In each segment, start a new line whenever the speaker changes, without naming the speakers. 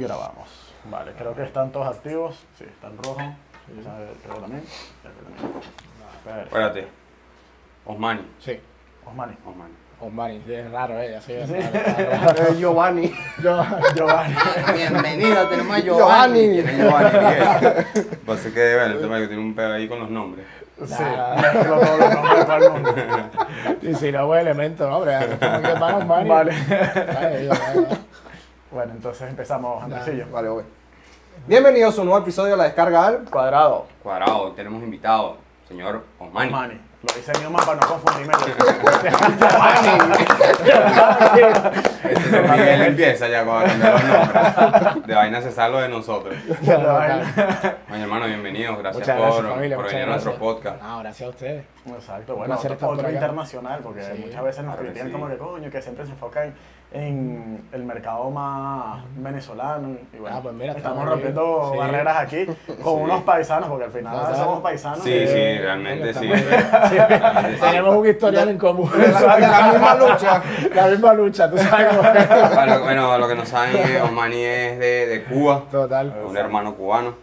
Y grabamos. Vale, creo que están todos activos. Sí, están rojos. Sí, sabe, creo que también. Creo que también. Perfecto.
Espérate. Osmani.
Sí,
Osmani.
Osmani.
Osmani, es raro, ¿eh? Así es
Sí.
raro, raro.
Giovanni.
Yo,
Giovanni.
Bienvenido, tenemos a
Giovanni.
¿Quién es Giovanni? Pasa que, bueno, el tema es que tiene un pedo ahí con los nombres.
Sí, los nombres de todo el mundo.
y si no, pues elemento, ¿no? Hombre, como que van Osmani.
Vale.
Vale, yo, vale, vale.
Bueno, entonces empezamos, Andresillo.
Vale, voy. Bienvenidos a un nuevo episodio de La Descarga al.
Cuadrado.
Cuadrado, tenemos invitado, señor Osmani.
Osmani. Lo hice en idioma para no confundirme.
Ese es Miguel empieza ya con cambiar los nombres. De vaina se sale lo de nosotros. Oye, hermano, bienvenido. Gracias,
Muchas gracias,
por,
familia,
por
muchas
venir a nuestro
gracias.
podcast.
No, gracias a ustedes.
Exacto, bueno, otro, otro internacional, porque
Sí,
muchas veces nos critican
sí.
como que coño, que siempre se enfocan en el mercado más venezolano. Y bueno,
Ah, pues mira,
estamos rompiendo
bien. Sí.
barreras aquí con
Sí.
unos paisanos, porque al final somos paisanos.
Sí,
y-
sí, realmente sí.
Tenemos un historial en común.
La, misma lucha.
La misma lucha, tú sabes cómo es.
Bueno, bueno, lo que no saben es que Osmani es de, de Cuba,
Total.
un hermano cubano.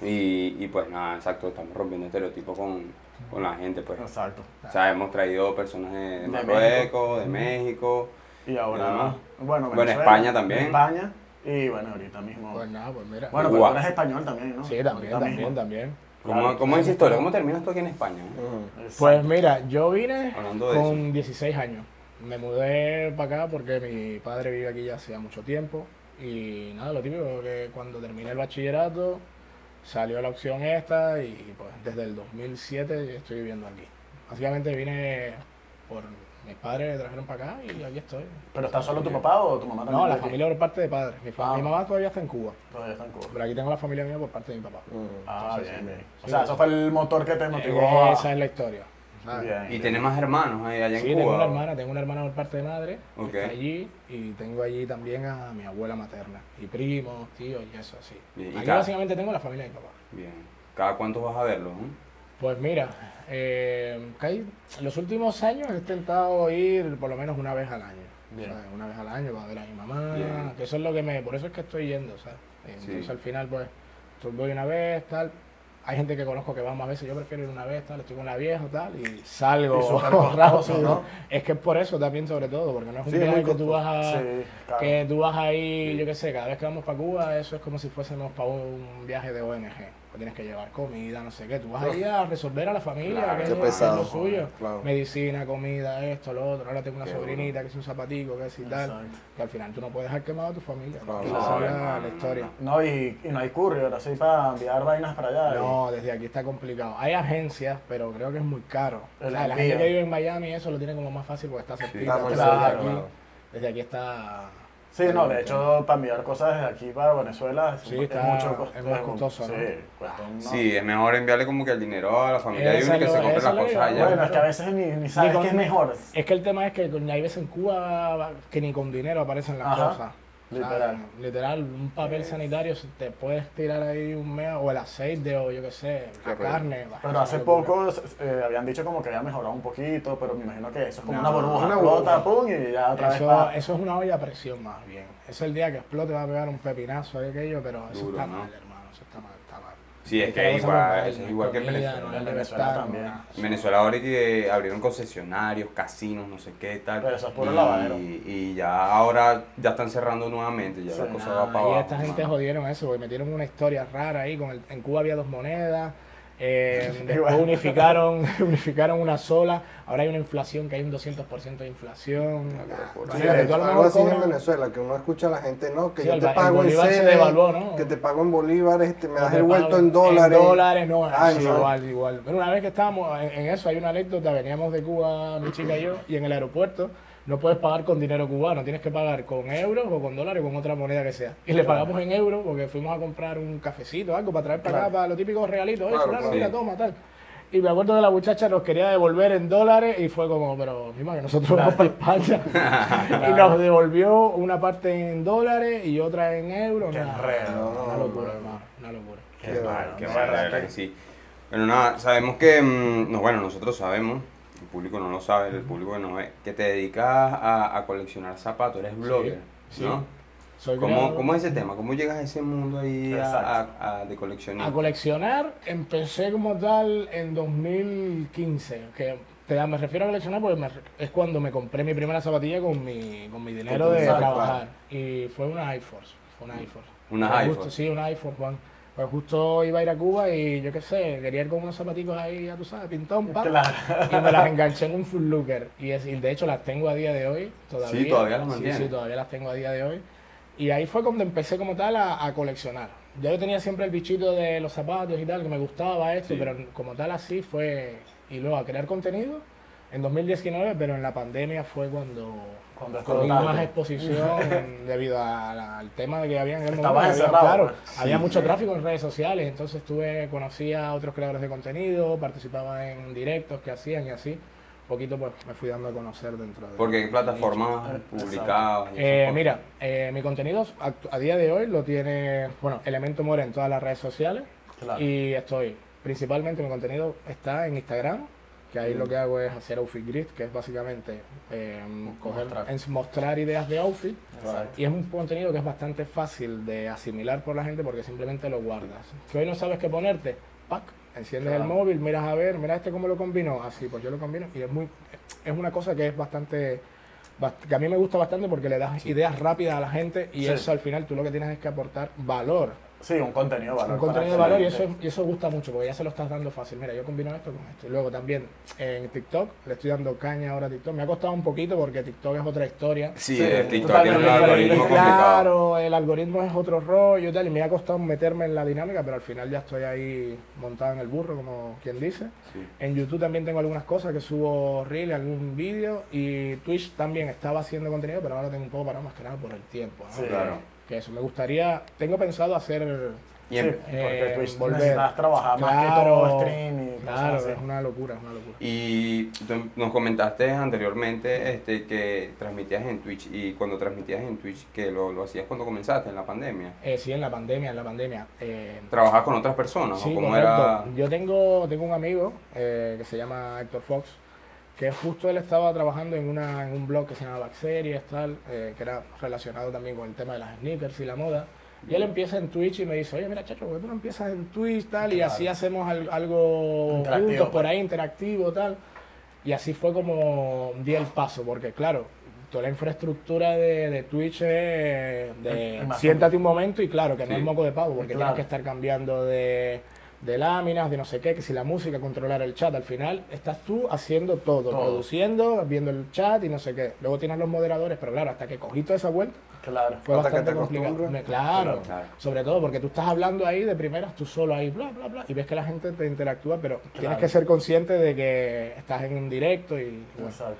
Y, y pues nada, exacto, estamos rompiendo estereotipos con, con la gente. Pues.
Exacto.
O sea, hemos traído personas de, de
De
Marruecos, de México.
Y ahora,
más.
bueno,
Bueno,
Venezuela,
España también.
España. Y bueno, ahorita mismo.
Pues nada, pues mira.
bueno, pero
Cuba.
tú eres español también, ¿no?
Sí, también,
Ahorita
también,
mismo.
también.
¿Cómo,
Claro,
cómo es esa historia? ¿Cómo terminas tú aquí en España? eh?
Exacto.
Pues mira, yo vine con 16 años. Me mudé para acá porque mi padre vive aquí ya hacía mucho tiempo. Y nada, lo típico que cuando terminé el bachillerato salió la opción esta y pues desde el 2007 estoy viviendo aquí. Básicamente vine por mis padres me trajeron para acá y aquí estoy.
¿Pero está solo tu papá o tu mamá también?
No, la familia por parte de padre. Mi,
Ah.
mi mamá todavía está en Cuba,
Todavía está en Cuba.
pero aquí tengo la familia mía por parte de mi papá.
Ah,
Sí, sí,
bien, bien. O
sí.
sea, eso fue el motor que te motivó a...
Esa es la historia.
Y tenés más hermanos ahí allá en
Sí,
Cuba.
tengo una hermana, tengo una hermana por parte de madre, que
Ok.
está allí, y tengo allí también a mi abuela materna, y primos, tíos y eso así.
Bien, y
Aquí
cada-
básicamente tengo la familia de mi papá.
Bien. ¿Cada cuánto vas a verlos? eh?
Pues mira, eh, los últimos años he intentado ir por lo menos una vez al año.
Bien.
¿sabes? Una vez al año para ver a mi mamá,
Bien.
que eso es lo que me, por eso es que estoy yendo, ¿sabes? Entonces
Sí.
al final pues tú- voy una vez, tal. Hay gente que conozco que va más veces, yo prefiero ir una vez, tal, estoy con la vieja, tal, y salgo
costoso, ¿no?
Es que es por eso también sobre todo, porque no es un
Sí,
viaje que tú vas a...
Sí, claro.
Que tú vas ahí, yo qué sé, cada vez que vamos para Cuba, eso es como si fuésemos para un viaje de ONG. Tienes que llevar comida, no sé qué. Tú vas ahí a resolver a la familia,
Claro,
que
qué
es, lo- que suyo.
claro.
Medicina, comida, esto, lo otro. Ahora tengo una
Qué
sobrinita que es un zapatico, que es y tal. Y al final tú no puedes dejar quemado a tu familia.
Claro.
Esa es la, historia.
No, y, y no hay courier, así para enviar vainas para allá. y-
No, desde aquí está complicado. Hay agencias, pero creo que es muy caro. O
El
sea, la gente que vive en Miami eso lo tiene como más fácil porque está cerquita.
Claro.
desde aquí está...
Sí, no, de hecho, para enviar cosas desde aquí para Venezuela es,
Sí,
es
está-
mucho costo.
es más costoso,
Sí,
¿no?
cuesta un- no.
Sí, es mejor enviarle como que el dinero a la familia de uno y que se compre las cosas allá.
Bueno, es que a veces ni, ni sabes
con-
qué es mejor.
Es que el tema es que hay veces en Cuba que ni con dinero aparecen las
Ajá,
cosas.
Literal.
Literal, un papel sanitario se- te puedes tirar ahí un mes o el aceite o yo qué sé, la
horrible.
carne.
Pero
es
hace poco eh, habían dicho como que había mejorado un poquito, pero me imagino que eso es como
No,
una burbuja.
una burbuja.
pum, y ya otra vez
Eso,
pa-
eso es una olla a presión más bien. Eso el día que explote va a pegar un pepinazo de aquello, pero eso
Duro,
está
¿no?
mal, hermano. Eso está mal.
Sí, es que igual, eso es igual que en Venezuela.
En Venezuela también.
En Venezuela ahora que abrieron concesionarios, casinos, no sé qué tal.
Pero eso es puro
y,
lavadero.
Y ya ahora ya están cerrando nuevamente, ya
Sí,
la cosa
Nah,
va para
y
abajo.
esta gente jodieron eso, porque metieron una historia rara ahí. Con el- en Cuba había dos monedas, eh, después
Igual.
unificaron, unificaron una sola. Ahora hay una inflación, que hay un 200% de inflación.
Sí, algo en Venezuela, que uno escucha a la gente, no, que
Sí,
yo te pago en CL,
devaluó, ¿no?
que te pago en bolívares, te me das el vuelto en dólares.
En dólares, no,
Ah,
sí,
no.
igual, igual. Pero una vez que estábamos en, en eso, hay una anécdota, veníamos de Cuba, mi chica y yo, y en el aeropuerto no puedes pagar con dinero cubano, tienes que pagar con euros o con dólares o con otra moneda que sea. Y le pagamos en euros porque fuimos a comprar un cafecito, algo para traer para acá, para los típicos realitos, oye,
Claro,
mira,
Sí.
toma, tal. Y me acuerdo que la muchacha nos quería devolver en dólares y fue como, pero misma que nosotros vamos para España. y nos devolvió una parte en dólares y otra en euros.
Qué
nada,
enredo.
Una
No,
locura,
no.
hermano, una locura.
Qué
Qué
mal,
Qué mal, la verdad que sí. Bueno, nada, sabemos que, mm, no, bueno, nosotros sabemos, público no lo sabe, el público que no ve, que te dedicas a, a coleccionar zapatos, eres blogger,
sí.
¿no?
Soy
¿Cómo. ¿Cómo es ese tema? ¿Cómo llegas a ese mundo ahí a, de coleccionismo?
A coleccionar empecé como tal en 2015. Que te, me refiero a coleccionar porque me- es cuando me compré mi primera zapatilla con mi, con mi dinero de trabajar. Y fue una iForce. Fue una iForce.
Una iForce.
sí, una iForce One. Pues justo iba a ir a Cuba y yo qué sé, quería ir con unos zapaticos ahí, ya tú sabes, pintón.
Claro.
Y me las enganché en un Full Looker. Y, es- y de hecho las tengo a día de hoy. Todavía.
Sí, todavía las
Sí. Sí, todavía las tengo a día de hoy. Y ahí fue cuando empecé como tal a, a coleccionar. Ya yo tenía siempre el bichito de los zapatos y tal, que me gustaba esto,
Sí.
pero como tal así fue... Y luego a crear contenido en 2019, pero en la pandemia fue cuando...
Cuando explotaste.
más exposición debido a la- al tema de que había en el momento. había-
encerrado,
claro,
pues.
había
Sí.
mucho tráfico en redes sociales, entonces tuve, conocía a otros creadores de contenido, participaba en directos que hacían y así. Poquito pues me fui dando a conocer dentro de...
Porque en plataformas publicadas.
Eh, mira, eh, mi contenido a día de hoy lo tiene, bueno, Elemento More en todas las redes sociales
Claro.
y estoy, principalmente mi contenido está en Instagram, que ahí lo que hago es hacer outfit grid, que es básicamente eh, coger,
Mostrar.
es mostrar ideas de outfit
Exacto.
y es un contenido que es bastante fácil de asimilar por la gente porque simplemente lo guardas. Que hoy no sabes qué ponerte, pack, enciendes
Claro.
el móvil, miras a ver, mira este cómo lo combinó, así pues yo lo combino y es muy es una cosa que es bastante bast- que a mí me gusta bastante porque le das ideas rápidas a la gente y
Sí.
eso al final tú lo que tienes es que aportar valor.
Sí, un contenido de valor.
Un contenido de valor y eso, y eso gusta mucho porque ya se lo estás dando fácil. Mira, yo combino esto con esto. Y luego también en TikTok, le estoy dando caña ahora a TikTok. Me ha costado un poquito porque TikTok es otra historia.
Sí,
Sí,
el TikTok tiene un algoritmo.
Claro, el algoritmo es otro rollo y tal, y me ha costado meterme en la dinámica, pero al final ya estoy ahí montado en el burro, como quien dice.
Sí.
En YouTube también tengo algunas cosas que subo reel, algún vídeo, y Twitch también estaba haciendo contenido, pero ahora tengo un poco parado más que nada por el tiempo. ¿no?
Sí.
Claro.
Que eso, me gustaría, tengo pensado hacer...
Y
Sí,
en-
porque
eh,
Twitch
volver.
necesitas trabajar más que
Claro,
todo stream y cosas
Claro,
así.
es una locura, es una locura.
Y tú nos comentaste anteriormente este, que transmitías en Twitch y cuando transmitías en Twitch, que lo, lo hacías cuando comenzaste en la pandemia.
Eh, sí, en la pandemia, en la pandemia. eh,
¿Trabajabas con otras personas
Sí,
o cómo
correcto.
era?
Yo tengo, tengo un amigo eh, que se llama Héctor Fox, que justo él estaba trabajando en, una, en un blog que se llama Backseries, tal, eh, que era relacionado también con el tema de las sneakers y la moda. Y él empieza en Twitch y me dice, oye, mira, chacho, ¿por qué tú no empiezas en Twitch, tal? Y
Claro.
así hacemos al- algo juntos por
pues.
ahí, interactivo, tal. Y así fue como di el paso, porque claro, toda la infraestructura de, de Twitch es de
Es más
siéntate un momento y claro, que no
Sí.
es moco de pavo, porque
Claro.
tienes que estar cambiando de, de láminas, de no sé qué, que si la música, controlar el chat, al final estás tú haciendo todo,
Todo.
produciendo, viendo el chat y no sé qué. Luego tienes los moderadores, pero claro, hasta que cogí toda esa vuelta
Claro.
fue
Hasta que
bastante
te
complicado. Me- Claro,
Claro.
sobre todo porque tú estás hablando ahí de primeras, tú solo ahí, bla, bla, bla, y ves que la gente te interactúa, pero tienes
Claro.
que ser consciente de que estás en un directo y bueno.
Exacto.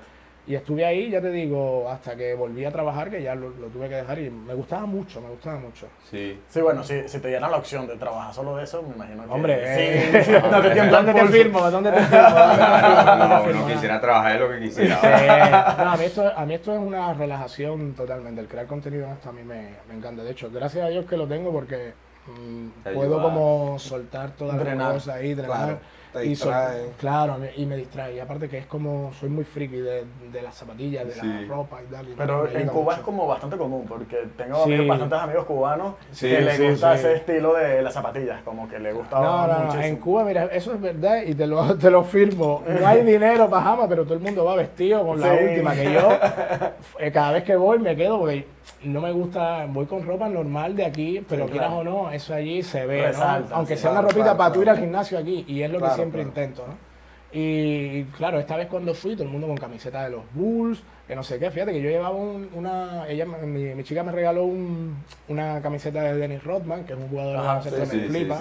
Y estuve ahí, ya te digo, hasta que volví a trabajar, que ya lo, lo tuve que dejar y me gustaba mucho, me gustaba mucho.
Sí.
Sí, bueno, si, si te dieran la opción de trabajar solo de eso, me imagino que...
Hombre,
sí,
eh,
sí, no te
¿dónde te firmo? ¿Dónde te firmo? ¿Dónde te firmo? ¿Dónde te
No, uno quisiera trabajar de lo que quisiera.
Sí. No, a mí, esto, a mí esto es una relajación totalmente. El crear contenido en esto a mí me, me encanta. De hecho, gracias a Dios que lo tengo porque mm, puedo como soltar todas las cosas ahí, drenar.
Claro, te distrae.
claro, me- y me distrae. Y aparte que es como, soy muy friki de, de las zapatillas, de
Sí.
la ropa y tal. y
Pero en Cuba
mucho.
es como bastante común, porque tengo
Sí.
amigos- bastantes amigos cubanos
Sí,
que les gusta
sí.
ese estilo de las zapatillas, como que les gusta
No, no, no,
muchísimo.
en Cuba, mira, eso es verdad y te lo, te lo firmo. No hay dinero para jamás, pero todo el mundo va vestido con la
Sí.
última. Que yo, eh, cada vez que voy, me quedo porque no me gusta, voy con ropa normal de aquí, pero
Sí,
quieras
claro.
o no, eso allí se ve, ¿no? Aunque
sí,
sea una ropita
claro,
para tú ir al gimnasio aquí, y es lo que siempre intento, ¿no? Y claro, esta vez cuando fui, todo el mundo con camiseta de los Bulls, que no sé qué. Fíjate que yo llevaba un- una. Ella, mi, mi chica me regaló un- una camiseta de Dennis Rodman, que es un jugador de
Ajá,
baloncesto
sí,
me flipa.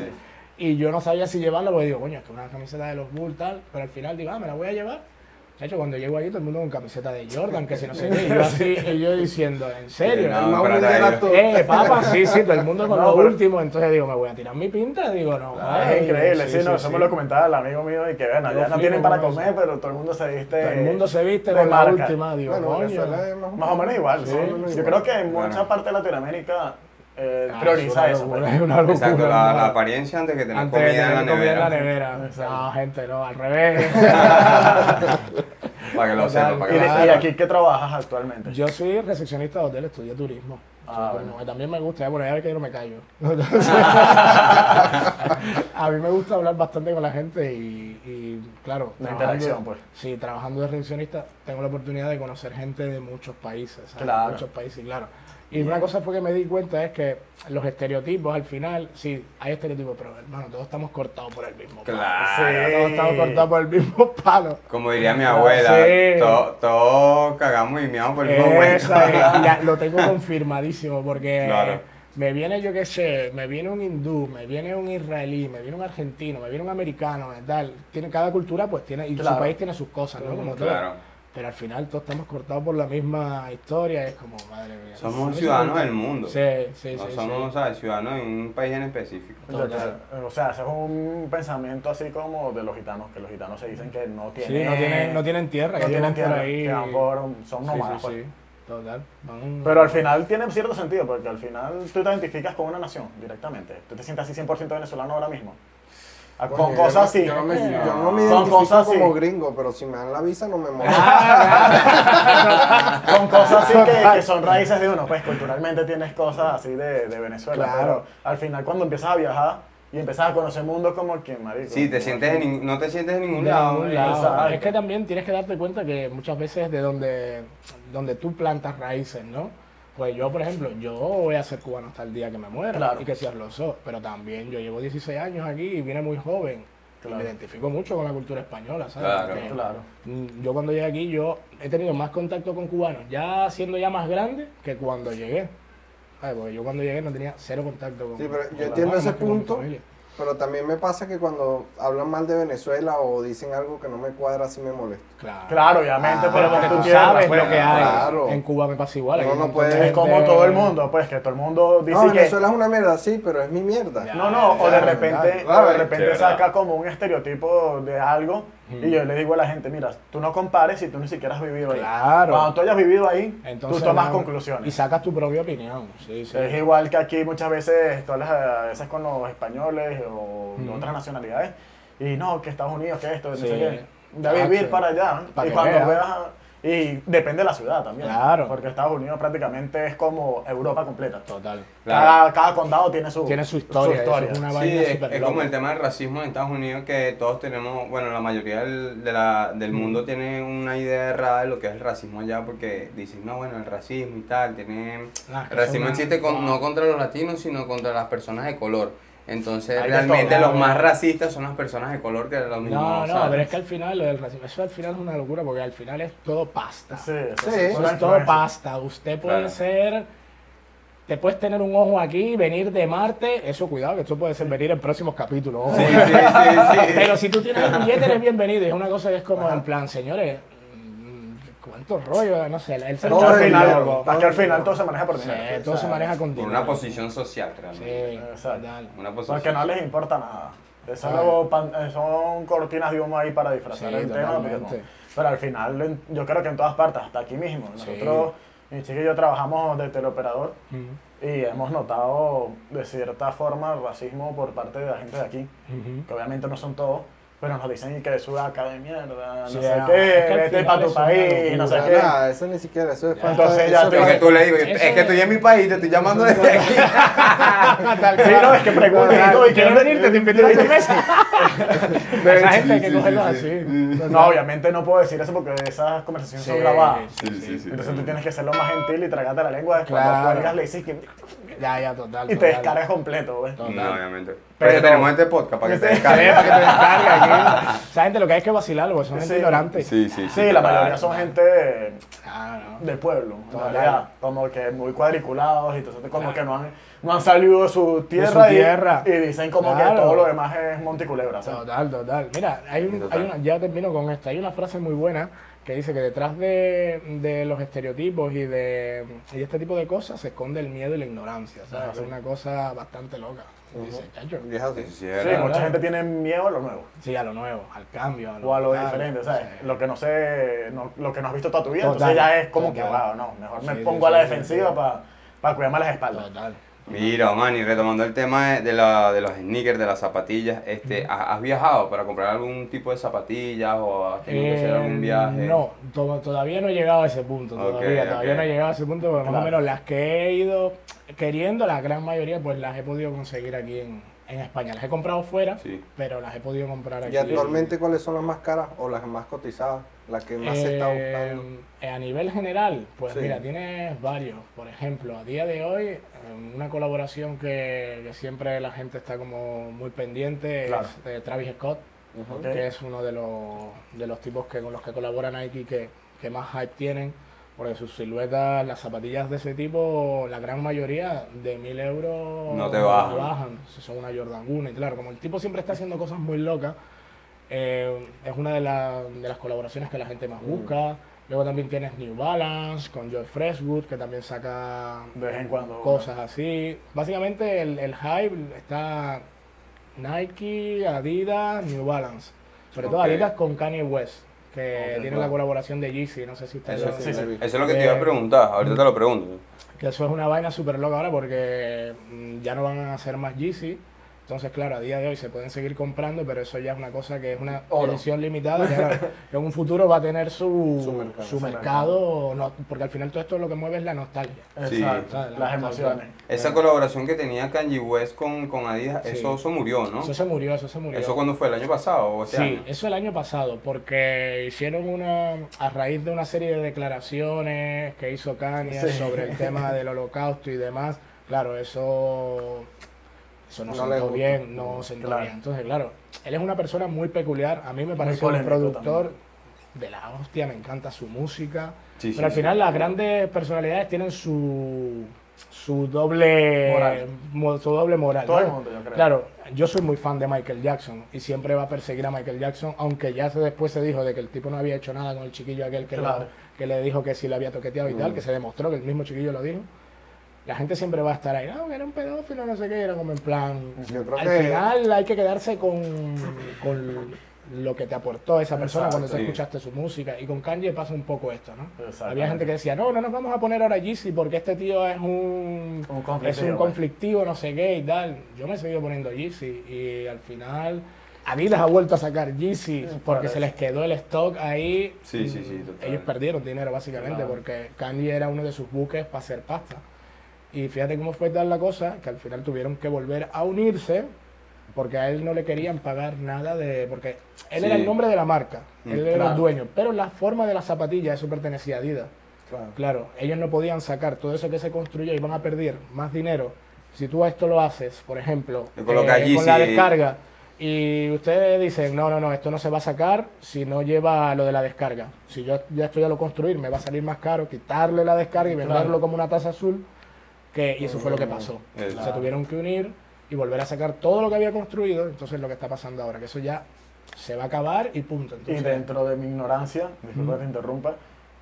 Y yo no sabía si llevarla, porque digo, coño, es que una camiseta de los Bulls tal. Pero al final digo, ah, me la voy a llevar. De hecho, cuando llego ahí, todo el mundo con camiseta de Jordan, que si no sé qué. Y yo así, y yo diciendo, ¿en serio?
No, digo.
tú.
Eh, papá, sí, sí, todo el mundo con
No,
lo
pero-
último. Entonces digo, me voy a tirar mi pinta. Digo, no.
Ah,
ay,
es increíble, sí, no, eso
sí.
me lo comentaba el amigo mío y que bueno,
Yo
ya no tienen para comer, pero todo el mundo se viste.
Todo el mundo se viste
de
con la última. Digo,
Bueno,
coño.
Más
Más o menos igual,
Sí,
¿no? Yo
igual.
creo que en mucha parte de Latinoamérica eh,
Ah,
prioriza
es
eso.
locura, es una locura,
Exacto, la, apariencia antes que tener
Antes de
comida en la
tener comida en la
nevera.
No, gente, no, al revés.
Para que lo
Total.
sepa, para
¿Y,
lo
aquí qué trabajas actualmente?
Yo soy recepcionista de hotel, estudié turismo.
Ah,
Sí,
bueno.
También me gusta, ya por allá que yo no me callo. a mí me gusta hablar bastante con la gente y, y, claro,
La interacción, pues.
Sí, trabajando de recepcionista tengo la oportunidad de conocer gente de muchos países, ¿sabes?
Claro.
Muchos países, claro. Y una cosa fue que me di cuenta es que los estereotipos al final, sí, hay estereotipos, pero hermano, todos estamos cortados por el mismo palo.
Claro.
Todos estamos cortados por el mismo palo.
Como diría mi abuela,
Sí.
todos todo cagamos y meamos por el mismo hueco.
lo tengo confirmadísimo porque
Claro.
me viene, yo qué sé, me viene un hindú, me viene un israelí, me viene un argentino, me viene un americano, tal. Tiene, cada cultura pues tiene, y
Claro.
su país tiene sus cosas, ¿no? Como todo. Pero al final todos estamos cortados por la misma historia, es como, madre mía.
Somos ciudadanos del mundo.
Sí, sí,
No
sí.
somos,
sí.
¿sabes? Ciudadanos en un país en específico.
Total.
O sea, ese es un pensamiento así como de los gitanos, que los gitanos se dicen que no
Sí,
tienen,
no tienen, no tienen tierra,
no tienen tierra,
por ahí.
que van por- son
Sí,
nómadas.
sí,
pues.
sí. Total. Van-
Pero al final tiene cierto sentido, porque al final tú te identificas con una nación directamente. Tú te sientes así 100% venezolano ahora mismo. Ah, Con cosas así.
Yo no me, yo no me
Con
identifico
así.
como gringo, pero si me dan la visa no me molesta.
Ah,
Con cosas así que, que son raíces de uno. Pues culturalmente tienes cosas así de, de Venezuela.
Claro.
Pero al final cuando empiezas a viajar y empiezas a conocer el mundo como que, marico.
Sí, te sientes en no te sientes en ningún
De
lado.
ningún lado. Es que también tienes que darte cuenta que muchas veces de donde, donde tú plantas raíces, ¿no? Pues yo, por ejemplo, yo voy a ser cubano hasta el día que me muera
Claro.
y que seas lo sos, pero también yo llevo 16 años aquí y vine muy joven y
Claro.
me identifico mucho con la cultura española, ¿sabes?
Claro.
Porque,
Claro.
mm, Yo cuando llegué aquí, yo he tenido más contacto con cubanos, ya siendo ya más grande que cuando llegué. ¿Sabes? Porque yo cuando llegué no tenía cero contacto con
Sí, pero yo
con
entiendo ese punto. Pero también me pasa que cuando hablan mal de Venezuela o dicen algo que no me cuadra, sí me molesta.
Claro.
Claro, obviamente,
Ah,
pero
porque tú sabes
pues,
lo que hay.
claro.
En Cuba me pasa igual.
No
de
puede-
Es como todo el mundo, pues que todo el mundo dice
No,
que.
Venezuela es una mierda, sí, pero es mi mierda.
Ya.
No, no, o de repente,
claro,
o de repente
verdad.
saca como un estereotipo de algo y yo le digo a la gente, mira, tú no compares si tú ni siquiera has vivido ahí.
Claro.
Cuando tú hayas vivido ahí,
Entonces,
tú tomas
no,
conclusiones.
Y sacas tu propia opinión. Sí, sí.
Es igual que aquí muchas veces, tú hablas a veces con los españoles o de otras nacionalidades, y no, que Estados Unidos, que esto, no
Sí.
sé qué. De
Ah,
vivir
sí.
para allá.
Para
y cuando
veas.
veas, y depende de la ciudad también.
Claro.
Porque Estados Unidos prácticamente es como Europa completa.
Total.
Claro.
Cada, cada condado tiene su,
Tiene su historia. es una
Sí,
vaina
es,
súper
es
loca.
como el tema del racismo en Estados Unidos que todos tenemos, bueno, la mayoría del, de la- del mundo tiene una idea errada de lo que es el racismo allá porque dicen, no, bueno, el racismo y tal, tiene...
Que
El racismo existe con- no contra los latinos, sino contra las personas de color. Entonces,
Hay
realmente
todo.
los más racistas son las personas de color que los mismos.
No, no,
¿sabes?
pero es que al final, lo del racismo, eso al final es una locura porque al final es todo pasta.
Sí,
Sí.
es
Eso es todo pasta. Usted puede
Claro.
ser. Te puedes tener un ojo aquí, venir de Marte. Eso, cuidado, que esto puede ser venir en próximos capítulos. ojo.
Sí, sí, sí, sí.
Pero si tú tienes el billete, eres bienvenido. Y es una cosa que es como en plan, señores, ¿cuánto rollo? No sé,
Es que
Todo
al final,
dinero,
es que al final todo se maneja por
Sí,
dinero.
todo
O
se
sea,
maneja con
Por
dinero.
una posición social, realmente.
Sí,
Exacto.
Una posición.
Porque no les importa nada. Eso pan- eh, son cortinas de humo ahí para disfrazar
Sí,
el tema. Pero. Pero al final, yo creo que en todas partes, hasta aquí mismo.
Sí.
Nosotros, mi chica y yo trabajamos de teleoperador
Ujú,
y hemos notado de cierta forma racismo por parte de la gente de aquí.
ujú.
Que obviamente no son todos, pero nos dicen que sudaca de mierda, no
Sí,
sé
es
qué,
que al
vete para tu
es
país, no sé qué.
Nada, eso ni siquiera, eso es
Entonces
de-
ya
eso
te-
es
que
falta-
tú le digo,
Eso
es que
es-
estoy en mi país, te estoy llamando desde aquí.
Sí, no, es que preguntan y todo, y
¿Quieres venirte? Te invito a una cerveza. Esa gente hay que
sí,
cogerlos
sí,
así.
No, obviamente no puedo decir eso porque esas conversaciones
Sí,
son grabadas.
Sí, sí, sí.
Entonces tú tienes que ser lo más gentil y tragarte la lengua. Cuando
Claro.
cuelgas le dices que...
Ya, ya, total.
Y te
total.
descargas completo, güey.
Total.
No, obviamente. Pero,
Pero-
tenemos este podcast para que te descargues.
para que te descargue aquí. Esa gente lo que hay es que vacilarlo, porque son gente
Sí.
ignorante.
Sí, sí, sí.
Sí, la
claro.
mayoría son gente
Ah, no.
del pueblo, en
Total.
realidad. Como que muy cuadriculados y entonces como que no han, no han salido de su tierra,
su
y-
tierra.
Y, dicen como
Claro.
que todo lo demás es monticulebra. ¿sabes?
Total, total. Mira, hay un,
Total.
hay una, ya termino con esta. Hay una frase muy buena que dice que detrás de, de los estereotipos y de y este tipo de cosas se esconde el miedo y la ignorancia. ¿sabes? Es una cosa bastante loca.
Así.
Sí,
mucha gente tiene miedo a lo nuevo.
Sí, a lo nuevo, al cambio.
O a lo
tal.
diferente, ¿sabes?
Sí.
Lo que no sé, no- lo que no has visto toda tu vida.
Total,
entonces ya es como
total.
que, wow, no, mejor me
Sí,
pongo
sí,
a la defensiva
sí.
para cuidarme las espaldas.
Total.
Mira, Manny, retomando el tema de, la, de los sneakers, de las zapatillas, este, ¿ha- ¿has viajado para comprar algún tipo de zapatillas o has tenido que hacer
Eh,
algún viaje?
No, to- todavía no he llegado a ese punto. Todavía, todavía no he llegado a ese punto, porque más o
Claro.
menos las que he ido queriendo, la gran mayoría, pues las he podido conseguir aquí en, en España. Las he comprado fuera,
Sí.
pero las he podido comprar aquí.
¿Y actualmente cuáles son las más caras o las más cotizadas? Las que más se está
Eh,
buscando.
eh, a nivel general, pues
Sí.
mira, tienes varios. Por ejemplo, a día de hoy, eh, una colaboración que, que siempre la gente está como muy pendiente
Claro.
es de Travis Scott,
Ujú.
Ok.
que es uno de los, de los tipos que con los que colabora Nike que, que más hype tienen. Porque sus siluetas, las zapatillas de ese tipo, la gran mayoría de 1000 euros
No te bajan.
Si Son una Jordan 1. Y claro, como el tipo siempre está haciendo cosas muy locas, eh, es una de, la- de las colaboraciones que la gente más busca. Luego también tienes New Balance con Joy Freshwood, que también saca
De vez en cuando.
cosas así. Básicamente el, el hype está Nike, Adidas, New Balance. Sobre todo. Adidas con Kanye West, que tiene la colaboración de Yeezy, no sé si ustedes
Eso,
lo-
sí, sí.
eso es lo que te iba a
Eh,
preguntar, ahorita te lo pregunto.
que eso es una vaina súper loca ahora porque mm, ya no van a hacer más Yeezy. Entonces, claro, a día de hoy se pueden seguir comprando, pero eso ya es una cosa que es una
Oro.
edición limitada. que, en un futuro va a tener su,
Su mercado.
su
Su
mercado, no- porque al final todo esto lo que mueve es la nostalgia.
Exacto. Las emociones.
Esa colaboración que tenía Kanye West con, con Adidas,
Sí.
eso, eso murió, ¿no?
Eso se murió, eso se murió.
¿Eso cuándo fue? ¿El año pasado o este
Sí,
año?
eso el año pasado, porque hicieron una, a raíz de una serie de declaraciones que hizo Kanye
Sí.
sobre el tema del holocausto y demás, claro, eso, eso no,
No
sentó bien, no sentó
Claro.
bien. Entonces, claro, él es una persona muy peculiar, a mí me parece un productor de la hostia, me encanta su música,
Sí, sí,
pero al
sí.
final las grandes personalidades tienen su, su doble
Moral.
mo- su doble moral.
Todo el mundo, yo creo.
Claro, yo soy muy fan de Michael Jackson y siempre va a perseguir a Michael Jackson, aunque ya se- después se dijo de que el tipo no había hecho nada con el chiquillo aquel que, lo-
Claro.
que le dijo que sí le había toqueteado y tal, que se demostró que el mismo chiquillo lo dijo. La gente siempre va a estar ahí, no, que era un pedófilo, no sé qué, era como en plan...
Yo creo
Al
que
final hay que quedarse con, con lo que te aportó esa persona
Exacto,
cuando tú
sí.
escuchaste su música. Y con Kanye pasa un poco esto, ¿no?
Exactamente.
Había gente que decía, no, no nos vamos a poner ahora Yeezy porque este tío es un,
Un
es
conflictivo,
un conflictivo, no sé qué y tal. Yo me he seguido poniendo Yeezy y al final Adidas ha vuelto a sacar Yeezy
Sí,
porque se les quedó el stock ahí.
Sí, sí, sí, total.
Ellos perdieron dinero básicamente
Claro.
porque Kanye era uno de sus buques para hacer pasta. Y fíjate cómo fue tal la cosa que al final tuvieron que volver a unirse porque a él no le querían pagar nada de... porque él
Sí.
era el nombre de la marca,
Mm,
él era el dueño, pero la forma de la zapatilla, eso pertenecía a Adidas.
Claro.
Claro, ellos no podían sacar todo eso que se construyó y van a perder más dinero. Si tú a esto lo haces, por ejemplo, eh, con la descarga, y ustedes dicen, no, no, no, esto no se va a sacar si no lleva lo de la descarga. Si yo ya esto ya lo construir, me va a salir más caro quitarle la descarga y venderlo
Claro.
como una taza azul, que, y eso fue lo que pasó.
Exacto.
Se tuvieron que unir y volver a sacar todo lo que había construido, entonces lo que está pasando ahora, que eso ya se va a acabar y punto.
Y
Entonces,
dentro de mi ignorancia, disculpa que te interrumpa,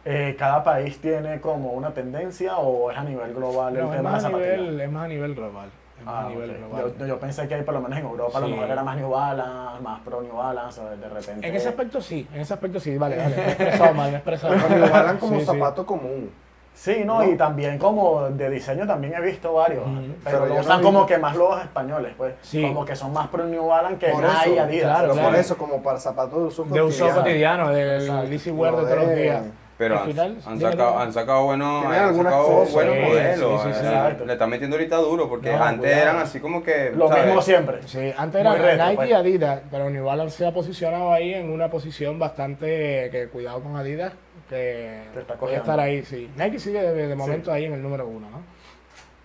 eh, ¿cada país tiene como una tendencia o es a nivel global el
no, es,
tema de
más
la
nivel, es más a nivel global.
Ah,
a nivel
ok.
global.
yo, yo pensé que ahí por lo menos en Europa a lo
Sí.
mejor era más New Balance, más pro New Balance, de repente...
En ese aspecto sí, en ese aspecto sí, vale, vale, me he expresado mal, me expresado
lo jalan como
Sí, sí.
zapato común.
Sí, no,
¿no?
y también como de diseño también he visto varios, pero,
Pero no
usan como que más los españoles, pues,
Sí.
como que son más pro New Balance que
Por
Nike Adidas.
claro,
Pero
claro.
por eso, como para zapatos de uso
De uso
cotidiano.
cotidiano, del
Exacto.
easy wear de todos los
de-
días.
Pero
Al
han,
final,
han sacado, han sacado buenos,
Tienen
han
algunas
sacado
cosas.
buenos
Sí,
modelos.
sí, sí, sí.
eh. Le están metiendo ahorita duro porque
No,
antes
cuidado.
eran así como que.
Lo
¿sabes?
mismo siempre.
Sí, antes era
Muy retro,
Nike
pues.
y Adidas, pero New Balance se ha posicionado ahí en una posición bastante que cuidado con Adidas, que
Te está
puede estar ahí, sí. Nike sigue de, de momento ahí en el número uno, ¿no?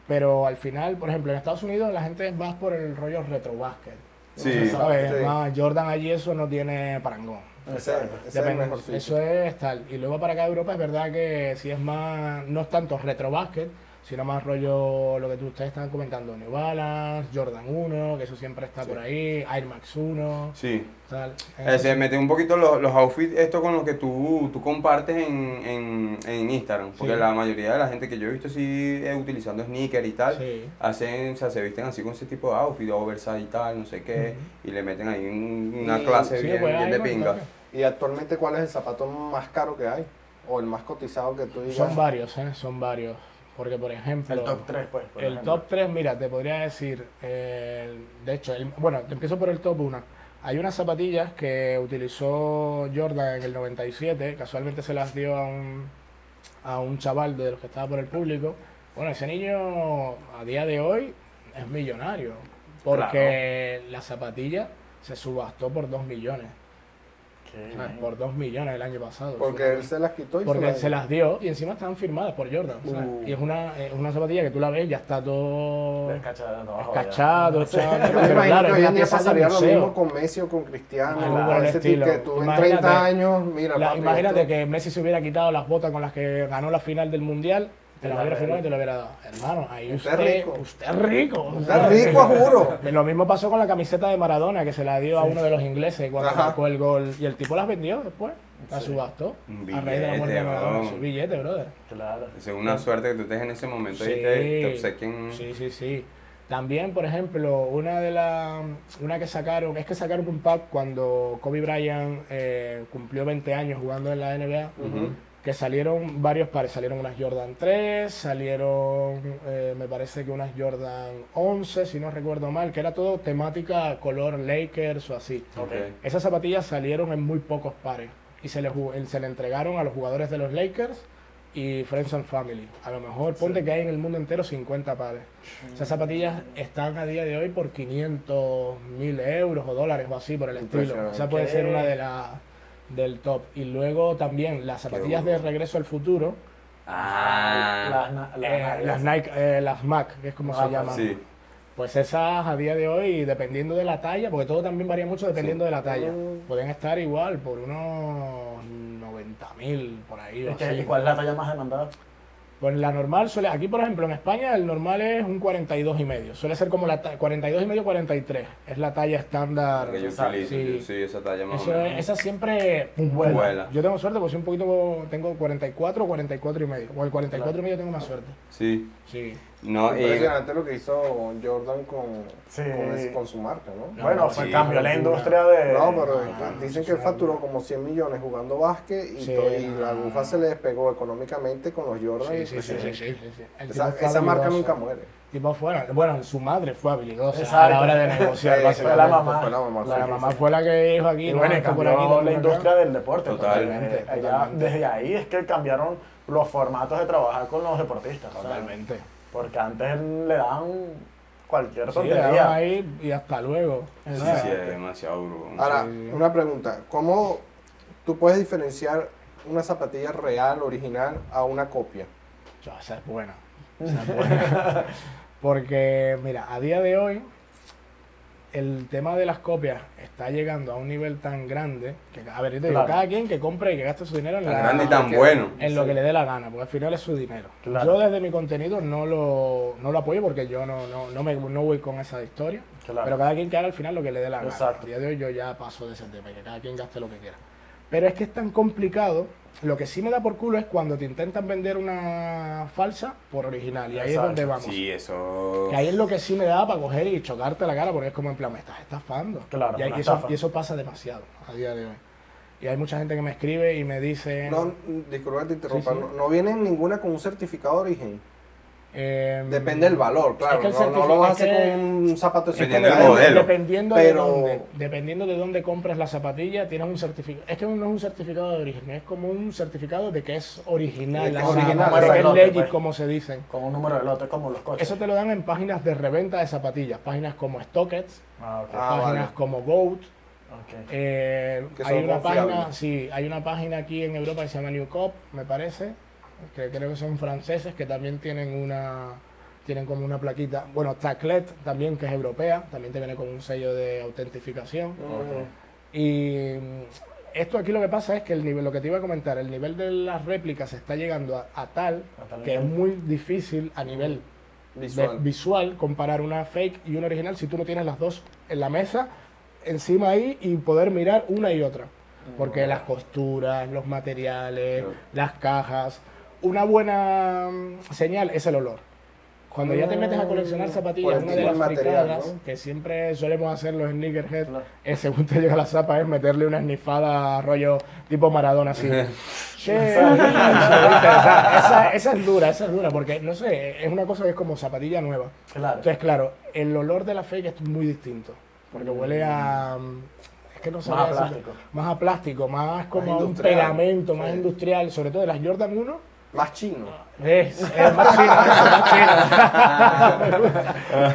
Pero al final, por ejemplo, en Estados Unidos la gente más por el rollo retro basket.
Sí.
¿sabes?
Sí.
Más Jordan allí eso no tiene parangón.
Exacto.
es
Depende, eso es tal. Y luego para acá Europa es verdad que si es más, no es tanto retro basket, sino más rollo lo que tú, ustedes están comentando, New Balance, Jordan 1, que eso siempre está por ahí, Air Max 1,
Sí.
tal.
Eh, se mete un poquito los, los outfits, esto con lo que tú, tú compartes en, en, en Instagram. Porque
Sí.
la mayoría de la gente que yo he visto así eh, utilizando sneakers y tal,
Sí.
hacen, o sea, se visten así con ese tipo de outfit, oversize y tal, no sé qué, y le meten ahí un- una
Y-
clase
Sí,
bien,
pues,
bien de pinga.
¿Y actualmente cuál es el zapato más caro que hay? ¿O el más cotizado que tú digas?
Son varios, ¿eh? son varios. Porque, por ejemplo,
El top 3, pues. por
el
ejemplo.
top 3, mira, te podría decir, eh, de hecho, el- bueno, te empiezo por el top 1. Hay unas zapatillas que utilizó Jordan en el 97, casualmente se las dio a un, a un chaval de los que estaba por el público. Bueno, ese niño a día de hoy es millonario, porque la zapatilla se subastó por 2 millones,
Bien.
por 2 millones el año pasado.
Porque él se las quitó y
Porque
las-
se las dio y encima están firmadas por Jordan. ¿sabes?
Uh.
Y es una, es una zapatilla que tú la ves, ya está todo
Descachado, no, joder.
escachado, echado,
Yo me imagino
claro,
que hoy en día pasaría lo mismo con Messi o con Cristiano. O
por el
ese tipo
estilo.
que tú en
Imagínate-
30 años, mira,
La-
papi,
imagínate
esto-
que Messi se hubiera quitado las botas con las que ganó la final del Mundial, te
Y la
hubiera firmado y te lo hubiera dado. Hermano, ahí
Usted
usted,
es rico.
usted es rico.
Usted es rico, juro.
Lo mismo pasó con la camiseta de Maradona, que se la dio a uno de los ingleses cuando
Ajá.
marcó el gol. Y el tipo las vendió después, la subastó.
Un
a raíz de la muerte de Maradona. Su billete, brother.
Claro.
Es una suerte que tú estés en ese momento y
Sí.
te, te obsequien.
Sí, sí, sí. También, por ejemplo, una de las una que sacaron, es que sacaron un pack cuando Kobe Bryant eh, cumplió 20 años jugando en la NBA,
Ujú.
Que salieron varios pares, salieron unas Jordan 3, salieron eh, me parece que unas Jordan 11, si no recuerdo mal, que era todo temática color Lakers o así.
Ok.
Esas zapatillas salieron en muy pocos pares y se le, ju- se le entregaron a los jugadores de los Lakers y Friends and Family. A lo mejor ponte que hay en el mundo entero 50 pares. Esas zapatillas están a día de hoy por 500 mil euros o dólares o así por el estilo. Esa puede ser una de las del top. Y luego también las zapatillas de regreso al futuro,
Ah,
Las, na- las,
eh, las Nike, eh, las Mac, que es como
Ah,
se llaman.
sí.
Pues esas a día de hoy, dependiendo de la talla, porque todo también varía mucho dependiendo de la talla, pueden estar igual por unos 90 mil por ahí. o
¿Y, qué-
así.
y cuál es la talla más demandada?
Pues la normal suele, aquí por ejemplo en España el normal es un 42 y medio, suele ser como la ta- 42 y medio 43, es la talla estándar.
Que yo utilizo,
sí.
yo sí, esa talla más
Eso
o
es-
menos.
esa siempre vuela.
Vuela.
Yo tengo suerte porque soy un poquito, tengo 44 o 44 y medio, o el 44 y medio tengo más suerte.
Sí.
Sí.
No, y
Impresionante lo que hizo Jordan con,
Sí.
con, ese- con su marca, ¿no?
No,
bueno,
no,
fue
sí,
cambió la industria de...
No, pero
Ah,
dicen que él facturó
no.
como 100 millones jugando básquet y,
Sí,
to- y
no,
la
no,
aguja
no.
se le despegó económicamente con los Jordan.
Sí,
y
sí,
pues,
sí, sí, sí, sí, sí. El
Esa, esa marca nunca muere.
Tipo fuera, bueno, su madre fue habilidosa a
Exacto.
la hora de negociar,
fue la mamá.
Fue la mamá.
La
sí,
mamá
sí.
fue la que dijo aquí,
Y
no,
bueno,
esto por aquí,
la
acá.
industria del deporte. porque,
Totalmente,
eh, allá-
totalmente.
desde ahí es que cambiaron los formatos de trabajar con los deportistas. o sea,
Totalmente.
Porque antes le daban cualquier
Sí, le
tontería.
daban ahí y hasta luego.
sí, sí, es demasiado duro.
Ahora,
Sí.
una pregunta. ¿Cómo tú puedes diferenciar una zapatilla real, original, a una copia?
Yo, esa es buena. Esa es buena. Porque, mira, a día de hoy, el tema de las copias está llegando a un nivel tan grande que, a ver, yo te digo,
Claro.
cada quien que compre y que gaste su dinero en, la-
grande y tan bueno.
en lo
Sí.
que le dé la gana, porque al final es su dinero.
Claro.
Yo desde mi contenido no lo, no lo apoyo porque yo no, no, no, me, no voy con esa historia.
Claro.
Pero cada quien que haga al final lo que le dé la gana.
Exacto.
A día de hoy yo ya paso de ese tema, que cada quien gaste lo que quiera. Pero es que es tan complicado. Lo que sí me da por culo es cuando te intentan vender una falsa por original. Y ahí
Exacto.
es donde vamos.
Sí, eso.
Que ahí es lo que sí me da para coger y chocarte la cara porque es como en plan, me estás estafando.
Claro,
y, hay-
una
y eso,
estafa.
y eso pasa demasiado a día de hoy. Y hay mucha gente que me escribe y me dice...
No, disculpa te interrumpa.
Sí, sí.
No, no viene ninguna con un certificado de origen.
Em,
Depende del valor, claro.
es que el
no, no lo vas a hacer con un zapato
Dependiendo del modelo.
Dependiendo,
Pero-
de dónde, dependiendo de dónde compras la zapatilla, tienes un certificado. Es que no es un certificado de origen, es como un certificado de que es original.
Que es original,
como que es
exacto.
legit,
Pues.
como se dicen.
Con un número de lote, como los coches.
Eso te lo dan en páginas de reventa de zapatillas, páginas como StockX,
Ah.
Ah,
páginas
vale.
como Goat. eh, hay una página, sí, hay una página aquí en Europa que se llama New Cop, me parece, que creo que son franceses que también tienen una tienen como una plaquita, bueno, Taclet también que es europea, también te viene con un sello de autentificación. Y mm, esto aquí lo que pasa es que el nivel, lo que te iba a comentar, el nivel de las réplicas está llegando a, a tal
A tal
que es muy difícil a nivel de-
Visual.
visual comparar una fake y una original si tú no tienes las dos en la mesa, encima ahí y poder mirar una y otra. Porque las costuras, los materiales, las cajas. Una buena mm, señal es el olor. cuando ya te metes a coleccionar zapatillas,
el
una de las fricadas
¿no?
que siempre solemos hacer los sneakerhead,
Claro.
es según te llega la zapa, es meterle una snifada rollo tipo Maradona así. Che, esa, esa es dura, esa es dura, porque no sé, es una cosa que es como zapatilla nueva.
Claro.
Entonces, claro, el olor de la fake es muy distinto, porque huele a... Es que no.
Más a plástico.
Más a plástico, más como a un pegamento, más
Sí.
industrial, sobre todo de las Jordan 1.
Más chino.
Es, es más chino, más chino.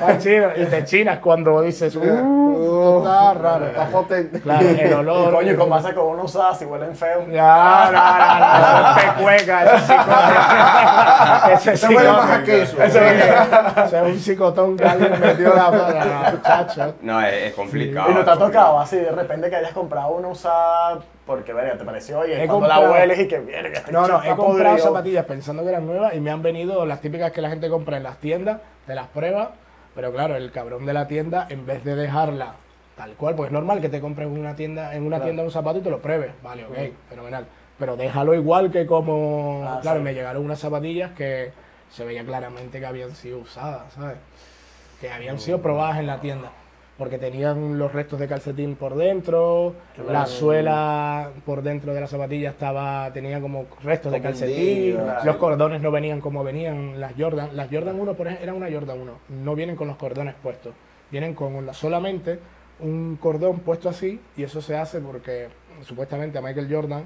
más chino. Y te chinas cuando dices, uh, esto está raro.
Está potente.
Claro, el
Y
olor.
coño, ¿cómo hace con uno usada si huelen feo?
No, no, no, no, eso es pecueca, eso es psicotón. Ese es
huele más a queso.
Ese es un psicotón que alguien metió la mano, muchacho.
No, es, es complicado.
Y no te ha
es
tocado así de repente que hayas comprado una usada porque, verga, te pareció y
He
cuando la hueles y que viene, que este
No, no, he comprado
podrido.
zapatillas pensando que eran y me han venido las típicas que la gente compra en las tiendas, te las pruebas, pero claro, el cabrón de la tienda, en vez de dejarla tal cual, pues es normal que te compres una tienda, en una
Claro.
tienda un zapato y te lo pruebes, vale, ok, fenomenal. Pero déjalo igual que como,
Ah,
claro,
sí.
me llegaron unas zapatillas que se veía claramente que habían sido usadas, ¿sabes? Que habían sido probadas en la tienda. Porque tenían los restos de calcetín por dentro,
Claro.
la suela por dentro de la zapatilla estaba tenía como restos de calcetín, los cordones no venían como venían las Jordan. Las Jordan 1, por ejemplo, era una Jordan 1, no vienen con los cordones puestos, vienen con la- solamente un cordón puesto así y eso se hace porque supuestamente a Michael Jordan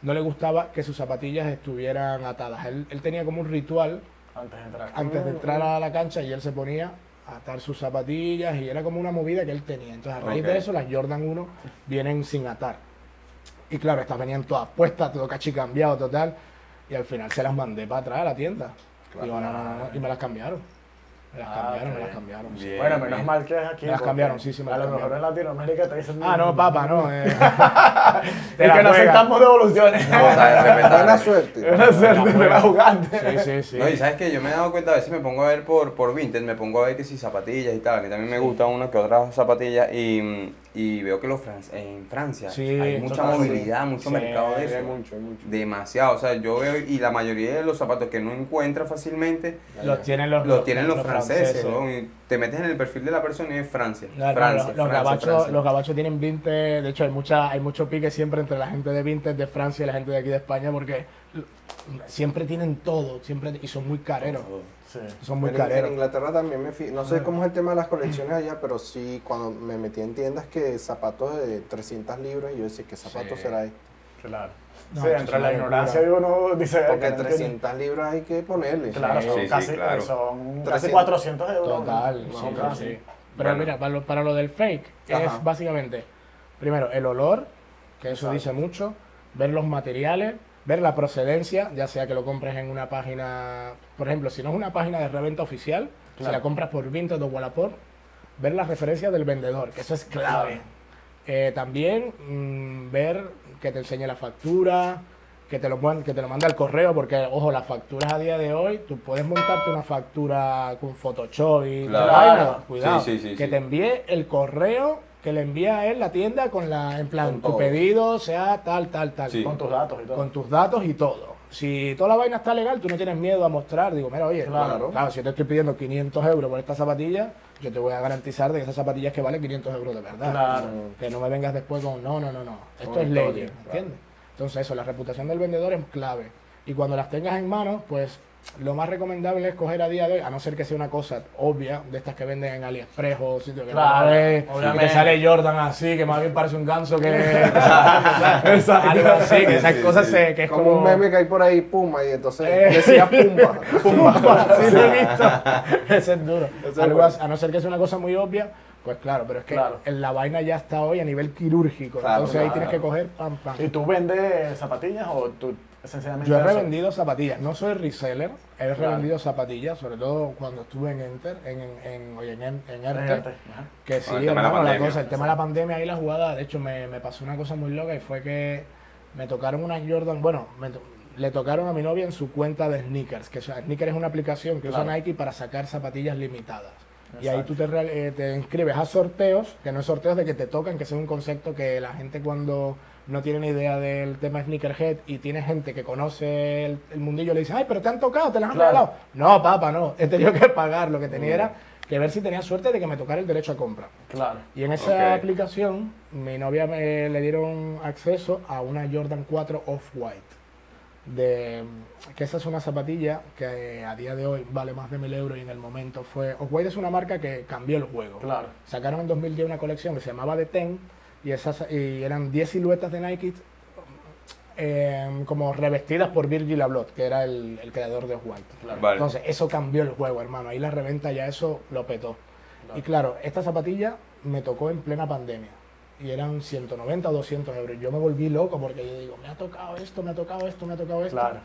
no le gustaba que sus zapatillas estuvieran atadas. Él, él tenía como un ritual
Antes de entrar.
antes de entrar a la cancha y él se ponía atar sus zapatillas y era como una movida que él tenía. Entonces, a raíz de eso, las Jordan 1 vienen sin atar. Y claro, estas venían todas puestas, todo cachicambiado total. Y al final se las mandé para atrás a la tienda. No, no, no, Y me las cambiaron. Me las
Ah,
cambiaron, me las
bien.
cambiaron. sí.
Bien.
Bueno, menos mal que es aquí.
Me las cambiaron, sí, sí, me
A
las
lo mejor en. Latinoamérica te dicen.
Ah, no, papa, no. eh.
Es
Te
que no aceptamos devoluciones.
No, o sea, de repente-
Buena suerte.
Una suerte de la jugante.
Sí, sí, sí.
No, y sabes que yo me he dado cuenta, a veces me pongo a ver por, por Vinted, me pongo a ver que si zapatillas y tal, a mí también me gustan unas que otras zapatillas y, y veo que los fran- en Francia
Sí,
hay mucha movilidad, mucho
Sí,
mercado de
Hay
eso.
mucho, hay mucho.
Demasiado, o sea, yo veo y la mayoría de los zapatos que no encuentras fácilmente
Los tienen los,
los tienen los franceses, ¿no? Y te metes en el perfil de la persona y es Francia.
No, no,
Francia, Francia,
gabachos,
Francia.
los gabachos tienen Vinted, de hecho hay mucha, hay mucho pique siempre entre la gente de Vinted de Francia y la gente de aquí de España porque siempre tienen todo, siempre y son muy careros,
Sí.
son muy
En- En. Inglaterra también me fui, no sé cómo es el tema de las colecciones allá, pero sí cuando me metí en tiendas que zapatos de 300 libras y yo decía, ¿qué zapato
Sí.
será este?
Claro.
No,
sí,
eso
entre la ignorancia
locura.
uno dice.
Porque
que no
300 libras hay que ponerle.
Claro,
Sí,
son
sí,
casi,
claro.
son casi
300.
400 euros.
Total,
¿no?
sí,
Son
sí,
casi.
sí. Pero
Bueno.
mira, para lo, para lo del fake
Ajá.
es básicamente, primero, el olor, que eso
Exacto.
dice mucho, ver los materiales, ver la procedencia, ya sea que lo compres en una página, por ejemplo, si no es una página de reventa oficial, si la compras por Vinted o Wallapop, ver las referencias del vendedor, que eso es clave. Eh, también mm, ver que te enseñe la factura, que te, lo, que te lo manda al correo, porque, ojo, las facturas a día de hoy, tú puedes montarte una factura con Photoshop y
Claro.
vaina, cuidado,
Sí, sí, sí,
que
sí.
te envíe el correo que le envía a él la tienda con la, en plan,
Con
tu
todo.
pedido sea tal, tal, tal,
Sí.
Con tus datos y todo.
con tus datos y todo. Si toda la vaina está legal, tú no tienes miedo a mostrar. Digo, mira, oye,
Claro.
claro, si yo te estoy pidiendo 500 euros por esta zapatilla, yo te voy a garantizar de que esa zapatilla es que vale 500 euros de verdad.
Claro.
Que no me vengas después con, no, no, no, no. Esto es ley,
claro.
¿entiendes? Entonces eso, la reputación del vendedor es clave. Y cuando las tengas en mano, pues lo más recomendable es coger a día de hoy, a no ser que sea una cosa obvia, de estas que venden en AliExpress o sitios que
Claro,
no que sale Jordan así, que más bien parece un ganso que...
Exacto.
Algo así, que esas
sí,
cosas
sí.
se- que es
Como
como...
un meme que hay por ahí, Puma, y entonces
Eh.
decía Pumba.
Pumba, sí lo he visto. Ese es duro.
Ese
Algo
es
así, a no ser que sea una cosa muy obvia, pues claro, pero es que
Claro.
en la vaina ya está hoy a nivel quirúrgico.
Claro,
entonces ahí
claro.
tienes que coger pam, pam.
¿Y tú vendes zapatillas o tú esencialmente
Yo he
eso?
revendido zapatillas, no soy reseller, he revendido zapatillas, sobre todo cuando estuve en Enter, en, en, en, oye, en, en ERTE.
Ajá.
que sí,
el tema de la
la
pandemia.
cosa, el tema de la pandemia y la jugada, de hecho me, me pasó una cosa muy loca y fue que me tocaron unas Jordan, bueno, me to- le tocaron a mi novia en su cuenta de Sneakers, que o sea, Sneakers es una aplicación que usa
Claro.
Nike para sacar zapatillas limitadas. Y ahí tú te, eh, te inscribes a sorteos, que no es sorteos de que te tocan, que es un concepto que la gente cuando no tiene ni idea del tema sneakerhead y tiene gente que conoce el, el mundillo le dice, ay, pero te han tocado, te las han
Claro.
regalado. No, papá, no. He tenido que pagar. Lo que tenía era que ver si tenía suerte de que me tocara el derecho a compra.
Claro.
Y en esa aplicación, mi novia me le dieron acceso a una Jordan 4 Off-White. De, que esa es una zapatilla que a día de hoy vale más de mil euros y en el momento fue. Off-White es una marca que cambió el juego.
Claro.
Sacaron en 2010 una colección que se llamaba The Ten y, esas, y eran 10 siluetas de Nike eh, como revestidas por Virgil Abloh, que era el, el creador de.
Vale.
Entonces, eso cambió el juego, hermano. Ahí la reventa ya eso lo petó. Y claro, esta zapatilla me tocó en plena pandemia. Y eran 190 o 200 euros. Yo me volví loco porque yo digo, me ha tocado esto, me ha tocado esto, me ha tocado esto.
Claro.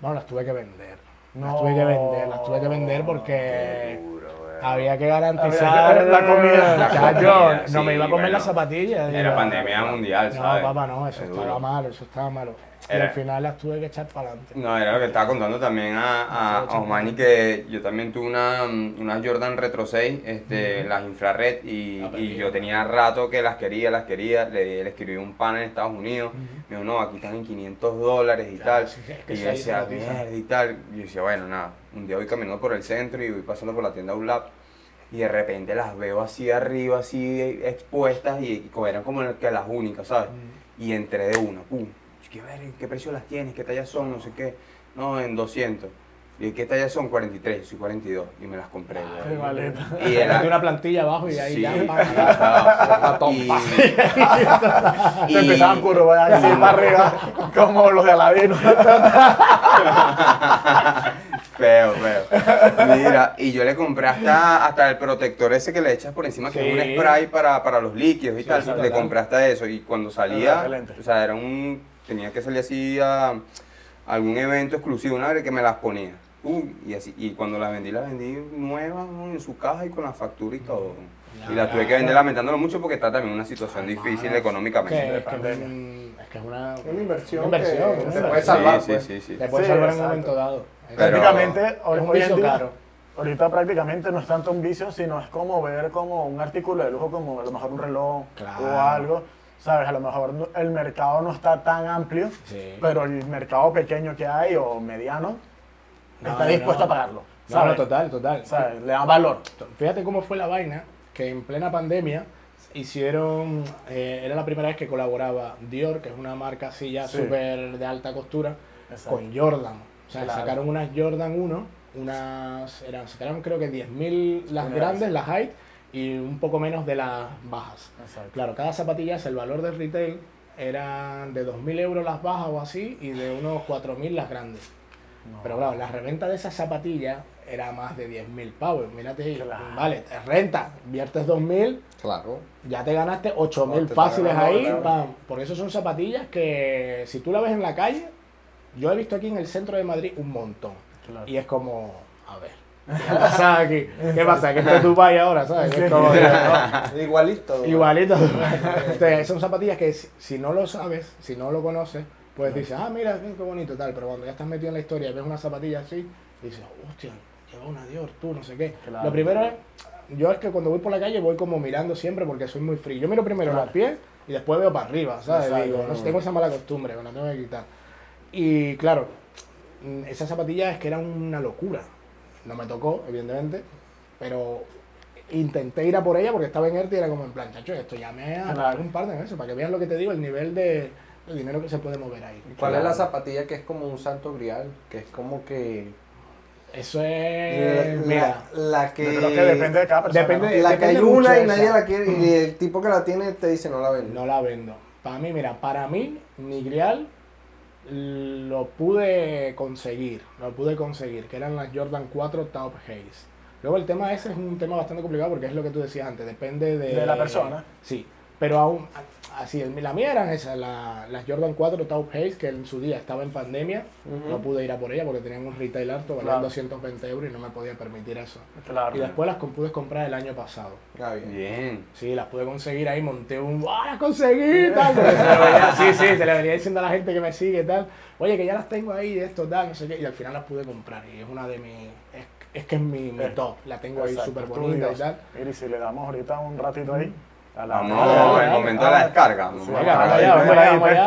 Bueno, las tuve que vender. Las
No.
tuve que vender, las tuve que vender porque
Duro, weón.
Había que garantizar
Había la comida.
La
Chacho,
comida,
no me
sí,
iba a comer
bueno.
las zapatillas.
Era
digo,
pandemia mundial,
No,
¿sabes?
papá, no, eso
Es
estaba
duro.
malo, eso estaba malo. Y al final las tuve que echar para adelante.
No, era lo que estaba contando también a, a, a Osmani que yo también tuve una, una Jordan Retro 6, este, las infrared, y, y yo tenía rato que las quería, las quería, le, le escribí un pan en Estados Unidos, me dijo, no, aquí están en 500 dólares y tal,
sí, es que
y yo decía, mierda y tal, y yo decía, bueno, nada, un día voy caminando por el centro y voy pasando por la tienda ULAP, y de repente las veo así arriba, así expuestas, y, y eran como que las únicas, ¿sabes? Y entré de una, pum. Que, ver, ¿en qué precio las tienes? ¿Qué tallas son? No sé qué. No, en 200. ¿Y qué tallas son? 43, soy 42. Y me las compré,
Qué
güey.
maleta.
Y
De
era...
una plantilla abajo y ahí
Sí,
ya.
Y-
Se
y-
empezaban a curvar así para arriba, como los de Aladino.
Feo, feo. Mira, y yo le compré hasta, hasta el protector ese que le echas por encima, que es un
Sí.
spray para, para los líquidos y
Sí,
tal.
sí,
le compré hasta eso. Y cuando salía, o sea, era un. Tenía que salir así a algún evento exclusivo, una vez que me las ponía. Pum, y así. Y cuando las vendí, las vendí nuevas ¿no? en su caja y con la factura y todo. Y las tuve que vender lamentándolo mucho porque está también en una situación difícil económicamente.
Es que es
pandemia.
un- es que es una,
Una inversión
Una inversión,
que
una
te puede salvar,
sí,
pues.
sí, sí, sí.
te puede
Sí,
salvar en un momento dado.
Pero-
prácticamente, hoy,
es un vicio caro.
ahorita prácticamente no es tanto un vicio, sino es como ver como un artículo de lujo, como a lo mejor un reloj
Claro.
o algo. ¿Sabes? A lo mejor el mercado no está tan amplio,
Sí.
pero el mercado pequeño que hay o mediano
No,
está dispuesto
no.
a pagarlo.
No, no,
¿sabes?
total, total.
¿Sabes? Le da valor.
Fíjate cómo fue la vaina, que en plena pandemia hicieron, eh, era la primera vez que colaboraba Dior, que es una marca así ya
Sí.
súper de alta costura,
Exacto.
con Jordan. O sea,
Claro.
sacaron unas Jordan 1, unas, eran, sacaron creo que 10.000 las grandes, las height, y un poco menos de las bajas.
Exacto.
Claro, cada zapatilla, el valor del retail eran de 2.000 euros las bajas o así, y de unos 4.000 las grandes.
No.
Pero claro, la reventa de esas zapatillas era más de 10.000 pavos. Mírate, ahí,
Claro.
vale, te renta, viertes 2.000,
Claro.
ya te ganaste 8.000
No, te está
fáciles ahí.
claro.
pam. Porque eso son zapatillas que si tú la ves en la calle, yo he visto aquí en el centro de Madrid un montón.
Claro.
Y es como, a ver, ¿qué pasa aquí? ¿Qué pasa? Que esto es Dubai ahora, ¿sabes?
Igualito.
Igualito. Entonces, son zapatillas que si, si no lo sabes, si no lo conoces, pues dices, ah, mira, qué bonito tal. Pero cuando ya estás metido en la historia y ves una zapatilla así, dices, hostia, lleva una Dior, tú, no sé qué.
Claro.
Lo primero es, yo es que cuando voy por la calle voy como mirando siempre porque soy muy frío. Yo miro primero
Claro.
los pies y después veo para arriba, ¿sabes?
Exacto.
Digo, no sé, tengo esa mala costumbre, me la tengo que quitar. Y claro, mm, esa zapatilla es que era una locura. No me tocó, evidentemente, pero intenté ir a por ella porque estaba en ERTE y era como en plan, chacho, esto ya me ha
Claro.
un par de meses para que veas lo que te digo, el nivel de, de dinero que se puede mover ahí.
¿Cuál es la zapatilla que es como un santo grial? Que es como que...
Eso es,
la,
mira,
la que...
Yo creo que depende de cada persona.
Depende
¿no?
de-
La que hay
depende
una y nadie
esa.
la quiere y el tipo que la tiene te dice no la vende.
no la vendo. Para mí, mira, para mí, mi grial lo pude conseguir, lo pude conseguir, que eran las Jordan 4 Top Haze. Luego el tema ese es un tema bastante complicado porque es lo que tú decías antes, depende de,
De la persona.
Sí, pero aún así, la mía eran esas, la- las Jordan 4 Top Haze, que en su día estaba en pandemia,
Ujú.
no pude ir a por ella porque tenían un retail alto, valían
Claro.
220 euros y no me podía permitir eso.
Claro.
Y después las pude comprar el año pasado.
Ah, bien.
Bien.
Sí, las pude conseguir ahí, monté un ¡Ah, las conseguí! Tal, sí, sí, se le venía diciendo a la gente que me sigue y tal. Oye, que ya las tengo ahí, esto, tal, no sé qué. Y al final las pude comprar. Y es una de mis. Es, es que es mi, mi
Eh,
top. La tengo ahí súper bonita y tal.
Mira, y si le damos ahorita un ratito ahí. La-
Vamos, el momento de la descarga.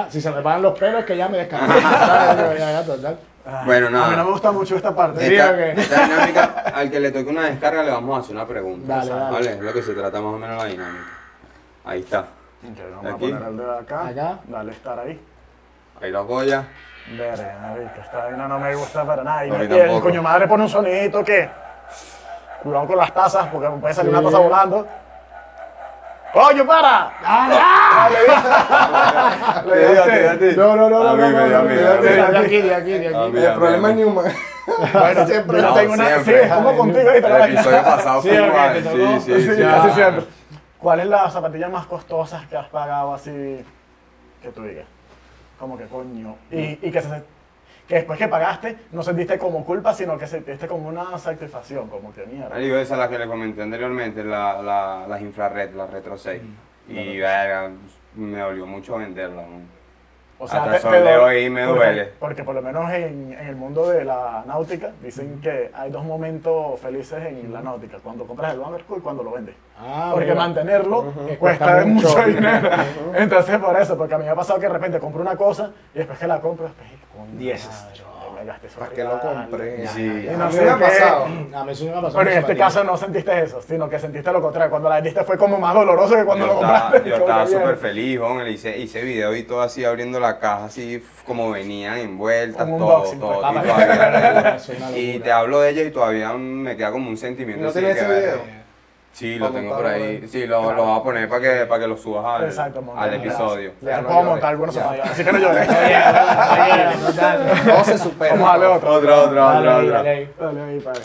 Si se me pagan los pelos, que ya me.
Ay,
Bueno, nada.
A mí no me gusta mucho esta parte.
Esta, dinámica, al que le toque una descarga le vamos a hacer una pregunta.
Dale, dale.
¿Vale? Es lo que se trata más o menos la dinámica. Ahí está.
Vamos
Aquí.
a poner el dedo acá.
Acá.
Dale estar ahí.
Ahí lo apoya.
Verga, marica, esta vaina no me gusta para nada. Y, el coño madre pone un sonidito que. Cuidado con las tazas, porque me puede salir una taza volando. ¡Coño, para!
Te digo a ti, a ti.
No, no, no, no,
A mí
no,
me
no,
dio
no, no,
a mí.
de aquí, de aquí, de aquí.
El problema es Newman.
Bueno,
Siempre.
No,
tengo una. Sí,
siempre.
es como contigo la
El episodio pasado
Sí,
fue igual. Sí, sí,
Sí, casi
Ah.
siempre. ¿Cuál es la zapatilla más costosa que has pagado así que tú digas? Como que coño. Y, y que, se- que después que pagaste no sentiste como culpa, sino que sentiste como una satisfacción, como que mierda.
Marico, esa es la que le comenté anteriormente, la, la, las infrared, las Retro 6.
Mm.
Y verga, me dolió mucho venderla. ¿no?
O
Hasta el sol de hoy me
porque-
duele.
Porque por lo menos en, en el mundo de la náutica dicen que hay dos momentos felices en la náutica, cuando compras el barco y cuando lo vendes.
Ah,
porque
mira.
mantenerlo cuesta
Cuesta
mucho,
mucho.
dinero. Entonces por eso, porque a mí me ha pasado que de repente compro una cosa y después que la compro, después, coño,
Dieces.
madre, me gasté eso
¿Para qué lo compré?
Sí.
Y
A
no
mí me ha pasado.
A mí sí me ha pasado.
Pero en este caso no sentiste eso, sino que sentiste lo contrario. Cuando la vendiste fue como más doloroso que cuando
yo
lo
estaba,
compraste.
yo estaba
que
súper feliz, le hice, hice video y todo así abriendo la caja, así como venían envueltas,
Como
todo,
pues.
y,
Ah,
todavía- y te hablo de ella y todavía me queda como un sentimiento.
¿No
así que,
ese video?
Sí, lo tengo por ahí. Sí, lo, lo voy a poner para que, para que lo subas al,
Exacto,
episodio.
Ya,
Ya,
no
no
puedo
llores.
montar algunos así que no llores.
Todo se supera.
Vamos a darle otro.
Otra, otra,
Dale
otra,
ahí,
otra.
dale ahí.
Dale ahí, padre.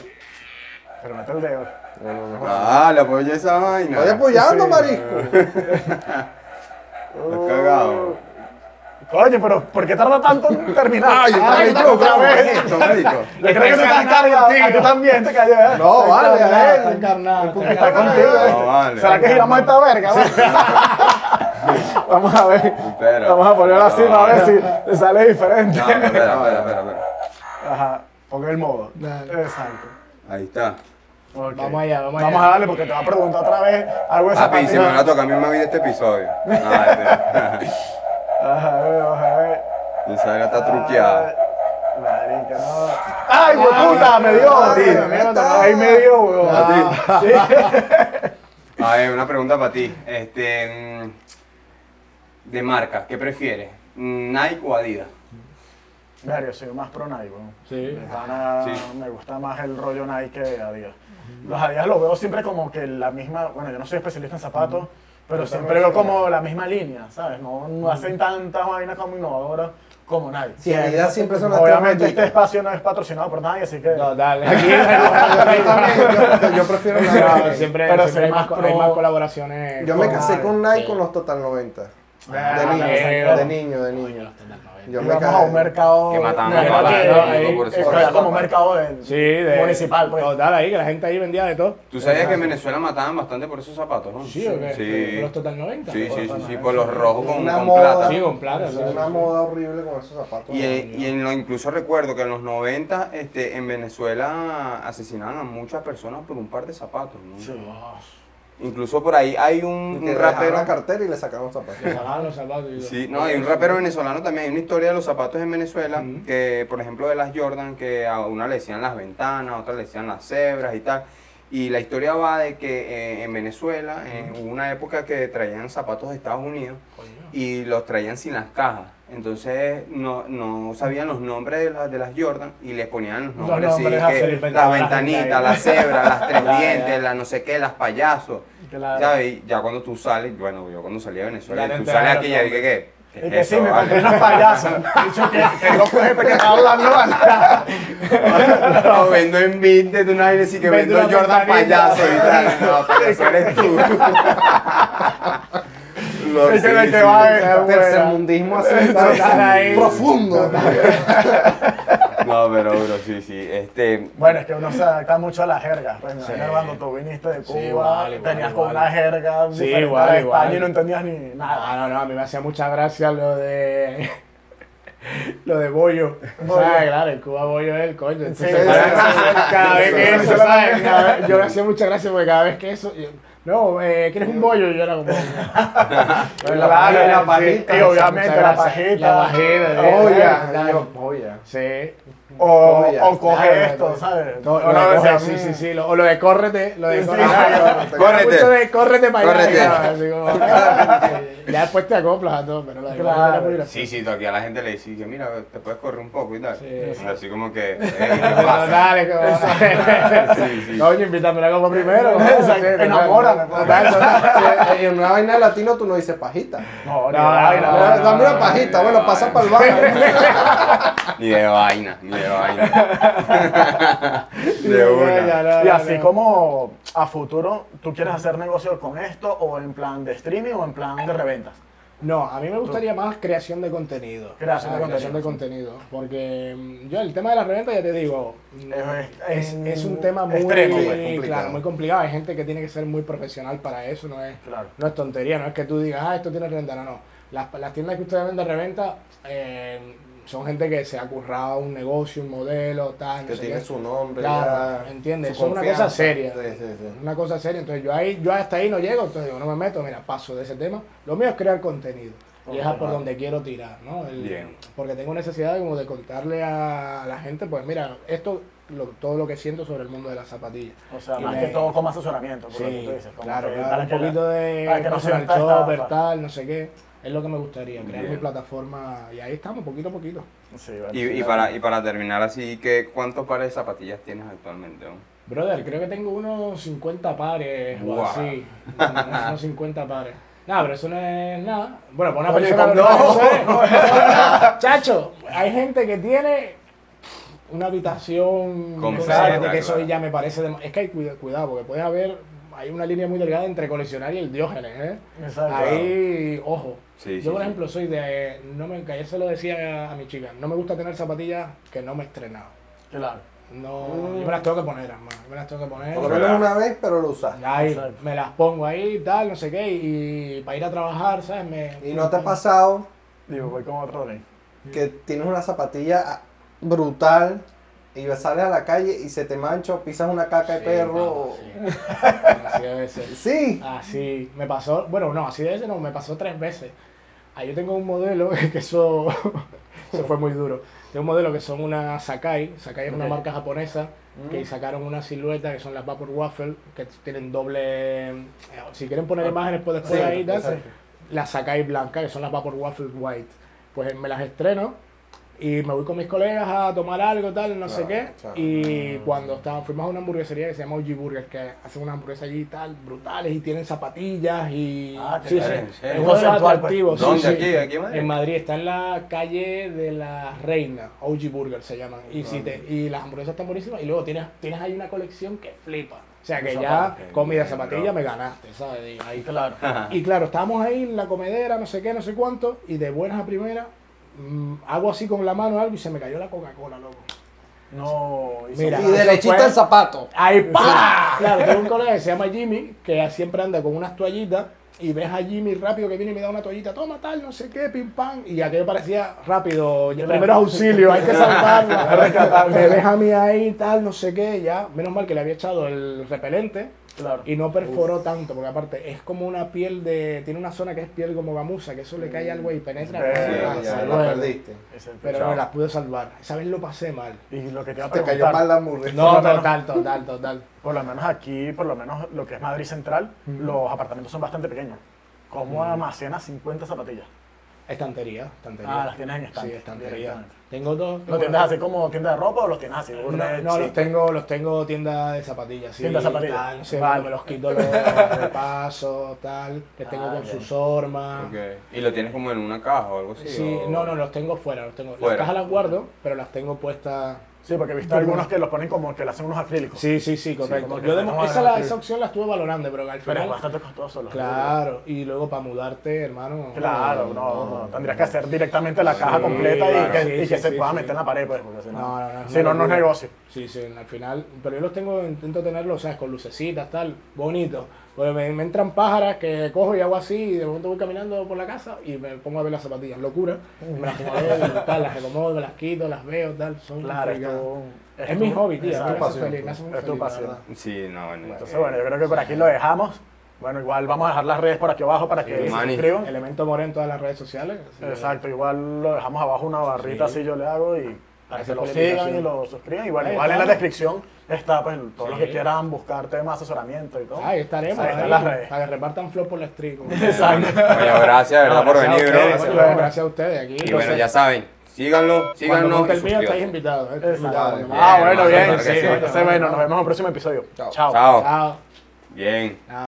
Pero mete el dedo.
No, no, no.
Ah, le apoyé esa vaina.
Estoy apoyando,
Sí.
marisco.
Estás cagado.
Coño, pero ¿por qué tarda tanto en terminar?
Ay, yo estaba
otra vez. Yo creo que tú estás cargado. A ti también te cayó, ¿eh?
No, vale, a
Está
él.
encarnado. está
Está contigo.
No,
¿eh?
vale.
¿Será que giramos esta verga? Vamos a ver. Vamos a ponerlo así para ver si te sale diferente.
No, espera, espera, espera, espera.
Ajá, pon el modo. Exacto.
Ahí está.
Vamos allá, vamos
Vamos
allá.
a darle porque te va a preguntar otra vez algo de
Papi, si me van a tocar a mí me este episodio. Ah,
Ajá, a ver, vamos a ver.
Mi saga está truqueada.
Ay, Marica, no. ¡Ay, güey, puta! Me dio.
A ti.
Ahí me dio, weón.
A
Sí.
A ver, una pregunta para ti. Este, mm, de marca, ¿qué prefieres? ¿Nike o Adidas?
Mira, yo soy más pro Nike, weón.
Sí.
De pana,
Sí.
Me gusta más el rollo Nike que Adidas. Los Adidas los veo siempre como que la misma, bueno, yo no soy especialista en zapatos, pero siempre veo como la misma línea, ¿sabes? No, no hacen tantas vainas como innovadoras como Nike.
Sí, Adidas siempre son las
Obviamente este espacio no es patrocinado por nadie, así que...
No, dale. Aquí
Yo también, yo, yo prefiero
No,
Nike.
siempre,
Pero
siempre hay, más,
más
co-
pro-
hay más colaboraciones.
Yo me casé con Nike
Sí.
con los Total 90.
Ah,
De niño, de niño, de niño. Yo me
vamos a un mercado...
Que mataban
me
a la
había como un mercado de,
Sí, de,
municipal, pues.
Total, ahí, que la gente ahí vendía de todo.
¿Tú sabías que en Venezuela mataban bastante por esos zapatos, no?
Sí, ¿o qué?
Sí.
Los Total 90.
Sí, sí, sí,
Por
sí, por los rojos con,
Una
con
moda.
plata.
Sí, con plata.
Una moda horrible con esos zapatos.
Y, en- y en lo, incluso recuerdo que en los 90 este, en Venezuela asesinaban a muchas personas por un par de zapatos. ¿no? Incluso por ahí hay un, un rapero.
la cartera y le sacaron zapatos.
Le sacaban los zapatos y.
Sí, no, hay un rapero venezolano también, hay una historia de los zapatos en Venezuela, que por ejemplo de las Jordan, que a una le decían las ventanas, a otra le decían las cebras y tal. Y la historia va de que eh, en Venezuela eh, hubo una época que traían zapatos de Estados Unidos y los traían sin las cajas. Entonces no, no sabían los nombres de, las de las Jordan y les ponían los
Los
nombres así,
nombres
que
así,
las
inventaban la gente
ventanitas,
ahí.
las cebras, las tres dientes, las no sé qué, las payasos.
Claro.
¿Sabes? Y ya cuando tú sales, bueno, yo cuando salí a Venezuela, tú sales
de
aquí y
los
ya dije que.
Y que sí, me compré unos payasos. Dicho que, que loco es este que está hablando.
No, vendo en Vinted una vaina así que
Vendo
Jordan
ventanita.
payaso y tal. No, pero eso eres tú.
Es que va.
Tercermundismo así, profundo.
No, pero bro, sí, sí. Este,
Bueno, es que uno se adapta mucho a la jerga. Pues,
Sí.
cuando tú viniste de Cuba,
Sí, igual, igual,
tenías
igual.
con una jerga
Sí, igual,
de
igual.
España y no entendías ni nada.
Ah, no, no, a mí me hacía mucha gracia lo de. Lo de bollo.
Bollo.
¿Sabes? Claro, el Cuba bollo es el coño. Entonces,
Sí,
cada,
sí, sí,
cada vez
sí,
que
sí,
eso,
sí,
¿sabes?
sí.
Cada vez- yo le hacía mucha gracia porque cada vez que eso. yo, no, eh, ¿quieres un bollo? Y yo era como.
Claro,
la
sí,
pajita,
Y obviamente la pajita.
La pajita, sí.
Polla.
Claro.
Yo, polla.
Sí.
O,
Polla.
o coge
Claro,
esto. ¿sabes?
No,
no,
de
decía,
corre- sí, sí, sí. lo- o lo de córrete, lo de
Sí,
córrete.
sí.
Córrete.
Mucho de córrete para allá.
Córrete.
claro, así como- ya después te acoplas a todo, pero la
Claro.
era muy.
Sí, sí, tú aquí a la gente le dices que mira, te puedes correr un poco y tal.
Sí.
Así como que. eh,
dale, como...
Sí, sí.
Coño, invítame una copa primero.
Enamórame, pues.
Total, total.
Eh, En una vaina de latino tú no dices pajita.
No,
No, no,
vaina,
no,
no,
Dame
no,
una
no.
pajita, bueno, pasa para el baño.
Ni de vaina, ni de vaina. de una.
Y así como a futuro, ¿tú quieres hacer negocio con esto o en plan de streaming o en plan de reventa?
No, a mí me gustaría más creación de contenido.
Creación de
creación de
contenido.
Porque mm, yo el tema de la reventa, ya te digo, mm,
Es-
es,
es
un tema muy,
extremo,
pues, complicado.
claro, muy complicado. Hay gente que tiene que ser muy profesional para eso, no es,
Claro.
no es tontería, no es que tú digas, ah, esto tiene reventa, no, no. Las, las tiendas que ustedes ven de reventa eh, son gente que se ha currado un negocio, un modelo, tal, no
Que
sé
tiene
qué.
su nombre.
Claro, ¿entiendes? Eso es una cosa seria.
Sí, sí, sí.
Una cosa seria, entonces yo ahí, yo hasta ahí no llego, entonces digo, no me meto, mira, paso de ese tema. Lo mío es crear contenido. Y es por donde quiero tirar, ¿no? El-
Bien.
Porque tengo necesidad de, como de contarle a la gente, pues mira, esto, lo- todo lo que siento sobre el mundo de las zapatillas.
O sea,
Y
más
me-
que todo como asesoramiento, por lo que
Sí,
tú dices. como
claro,
que
claro, un
la-
poquito de
para que no
tal, no sé qué. Es lo que me gustaría, crear
Bien.
mi plataforma y ahí estamos, poquito a poquito.
Sí, bueno,
Y, y para, y para terminar así, ¿qué, ¿cuántos pares de zapatillas tienes actualmente?
Brother, creo que tengo unos 50 pares o así. Unos 50 pares. Nada, pero eso no es nada. Bueno, para una
Oye,
persona
con-
que
no.
es- Chacho, hay gente que tiene una habitación
Completa,
de que eso ya me parece... dem- Es que hay cuida- cuidado, porque puede haber... Hay una línea muy delgada entre coleccionar y el diógenes, ¿eh?
Exacto.
Ahí, ojo.
Sí,
Yo,
sí,
por
sí.
ejemplo, soy de... No me, que ayer se lo decía a, a mi chica. No me gusta tener zapatillas que no me he estrenado.
Claro.
No,
Mm.
yo me las tengo que poner, hermano. Yo me las tengo que poner.
Por lo menos una vez, pero lo usas.
Ahí, me las pongo ahí, tal, no sé qué, y para ir a trabajar, ¿sabes? Me,
Y no te ha pasado
Digo, voy con otro
que tienes una zapatilla brutal y sales a la calle y se te mancha o pisas una caca de
Sí,
perro.
papá,
o-
sí. Así debe ser.
Sí.
Así, me pasó, bueno, no, así debe ser, no, me pasó tres veces. Ahí yo tengo un modelo que eso, eso fue muy duro. Tengo un modelo que son una Sakai, Sakai es una marca japonesa, que sacaron una silueta que son las Vapor Waffle, que tienen doble, eh, si quieren poner imágenes pues después
Sí,
ahí, las Sakai blanca, que son las Vapor Waffle White. Pues me las estreno y me voy con mis colegas a tomar algo, tal, no sé qué.
claro.
Y cuando está, fuimos a una hamburguesería que se llama OG Burger, que hacen unas hamburguesas allí tal, brutales y tienen zapatillas y.
Ah,
sí, sí. Es
chévere.
uno de los
Conceptual, pues.
atractivos. sí,
¿Dónde?
sí.
¿Aquí? ¿Aquí en Madrid?
En Madrid, está en la calle de la Reina, OG Burger se llaman. Y, si te, y las hamburguesas están buenísimas. Y luego tienes, tienes ahí una colección que flipa. O sea que ya comida, zapatilla me ganaste, ¿sabes? Y ahí
Claro.
y claro, estábamos ahí en la comedera, no sé qué, no sé cuánto, y de buenas a primeras, mm, hago así con la mano algo y se me cayó la Coca-Cola, loco.
No, y
Mira.
Y derechita
fue-
el zapato.
¡Ahí, pa! Claro, tengo un colega que se llama Jimmy, que siempre anda con unas toallitas, y ves a Jimmy rápido que viene y me da una toallita, toma tal, no sé qué, pim pam, y aquello parecía rápido, ya, primeros auxilios, hay que salvarlo. me ves a mí ahí, tal, no sé qué, ya, menos mal que le había echado el repelente,
Claro.
y no perforó tanto, porque aparte es como una piel de. Tiene una zona que es piel como gamuza, que eso le cae algo y penetra.
Sí,
ah,
ya,
hasta
ya la perdiste.
Pero
Chao.
me las pude salvar. Esa vez lo pasé mal.
Y lo que te iba a
Te cayó mal la hamburguesa.
No,
menos-
total, total, total.
por lo menos aquí, por lo menos lo que es Madrid Central, los apartamentos son bastante pequeños. ¿Cómo almacenas 50 zapatillas?
Estantería, estantería.
Ah, las tienes en estante,
Sí, estantería. Tengo dos.
¿Lo tienes así como tienda de ropa o los tienes así?
No, los tengo, los tengo tienda de zapatillas, sí.
Tienda de zapatillas.
Tal, no sé,
Vale.
me los quito los de paso, tal. Les tengo
Ah,
con
bien.
sus hormas.
¿Y lo tienes como en una caja o algo así?
Sí,
o-
no, no, los tengo fuera, los tengo.
Fuera.
Las cajas las guardo, pero las tengo puestas.
Sí, porque he visto algunos que los ponen como que le hacen unos acrílicos.
Sí, sí, sí, correcto. Yo esa,
la-
esa opción la estuve valorando, pero al
Pero es
final.
bastante costoso. Los
Claro, y luego para mudarte, hermano.
Claro, no, no, tendrías que hacer directamente la caja completa y que,
sí,
y que
sí,
se pueda meter en la pared, pues, porque si no,
No, no, no,
si no, no es negocio.
Sí, sí, al final. Pero yo los tengo, intento tenerlos, ¿sabes? Con lucecitas, tal, bonito. Pues me, me entran pájaras que cojo y hago así, y de momento voy caminando por la casa y me pongo a ver las zapatillas. Locura. Me las pongo a ver, tal, las recomodo, me las quito, las veo, tal. Son
Claro, es tu-
Es mi
tu-
hobby, tío. mí me feliz, muy
Es tu
feliz,
pasión.
Sí, no, bueno.
Entonces, bueno, yo creo que por aquí lo dejamos. Bueno, igual vamos a dejar las redes por aquí abajo para que
Sí,
se suscriban.
Elemento More en todas las redes sociales.
Exacto, igual lo dejamos abajo una barrita
Sí.
así yo le hago y para que
Gracias
lo sigan y lo suscriban. Y bueno,
Ahí
igual en la descripción está pues todos los que quieran buscar temas de asesoramiento y todo.
Ahí estaremos,
Ahí
ahí,
están las redes.
para que repartan flop por la street. como-
Exacto.
Coño, gracias, de verdad,
No,
por venir, bro.
Bueno, gracias a ustedes aquí.
Y bueno, ya saben, síganlo,
Cuando
síganos. y
el mío estáis invitados. eh.
Bien,
Ah, bueno, bien. sí.
sí.
Entonces, bueno, nos vemos en un próximo episodio.
Chao.
Chao.
Chao.
Chao.
Bien.
Chao.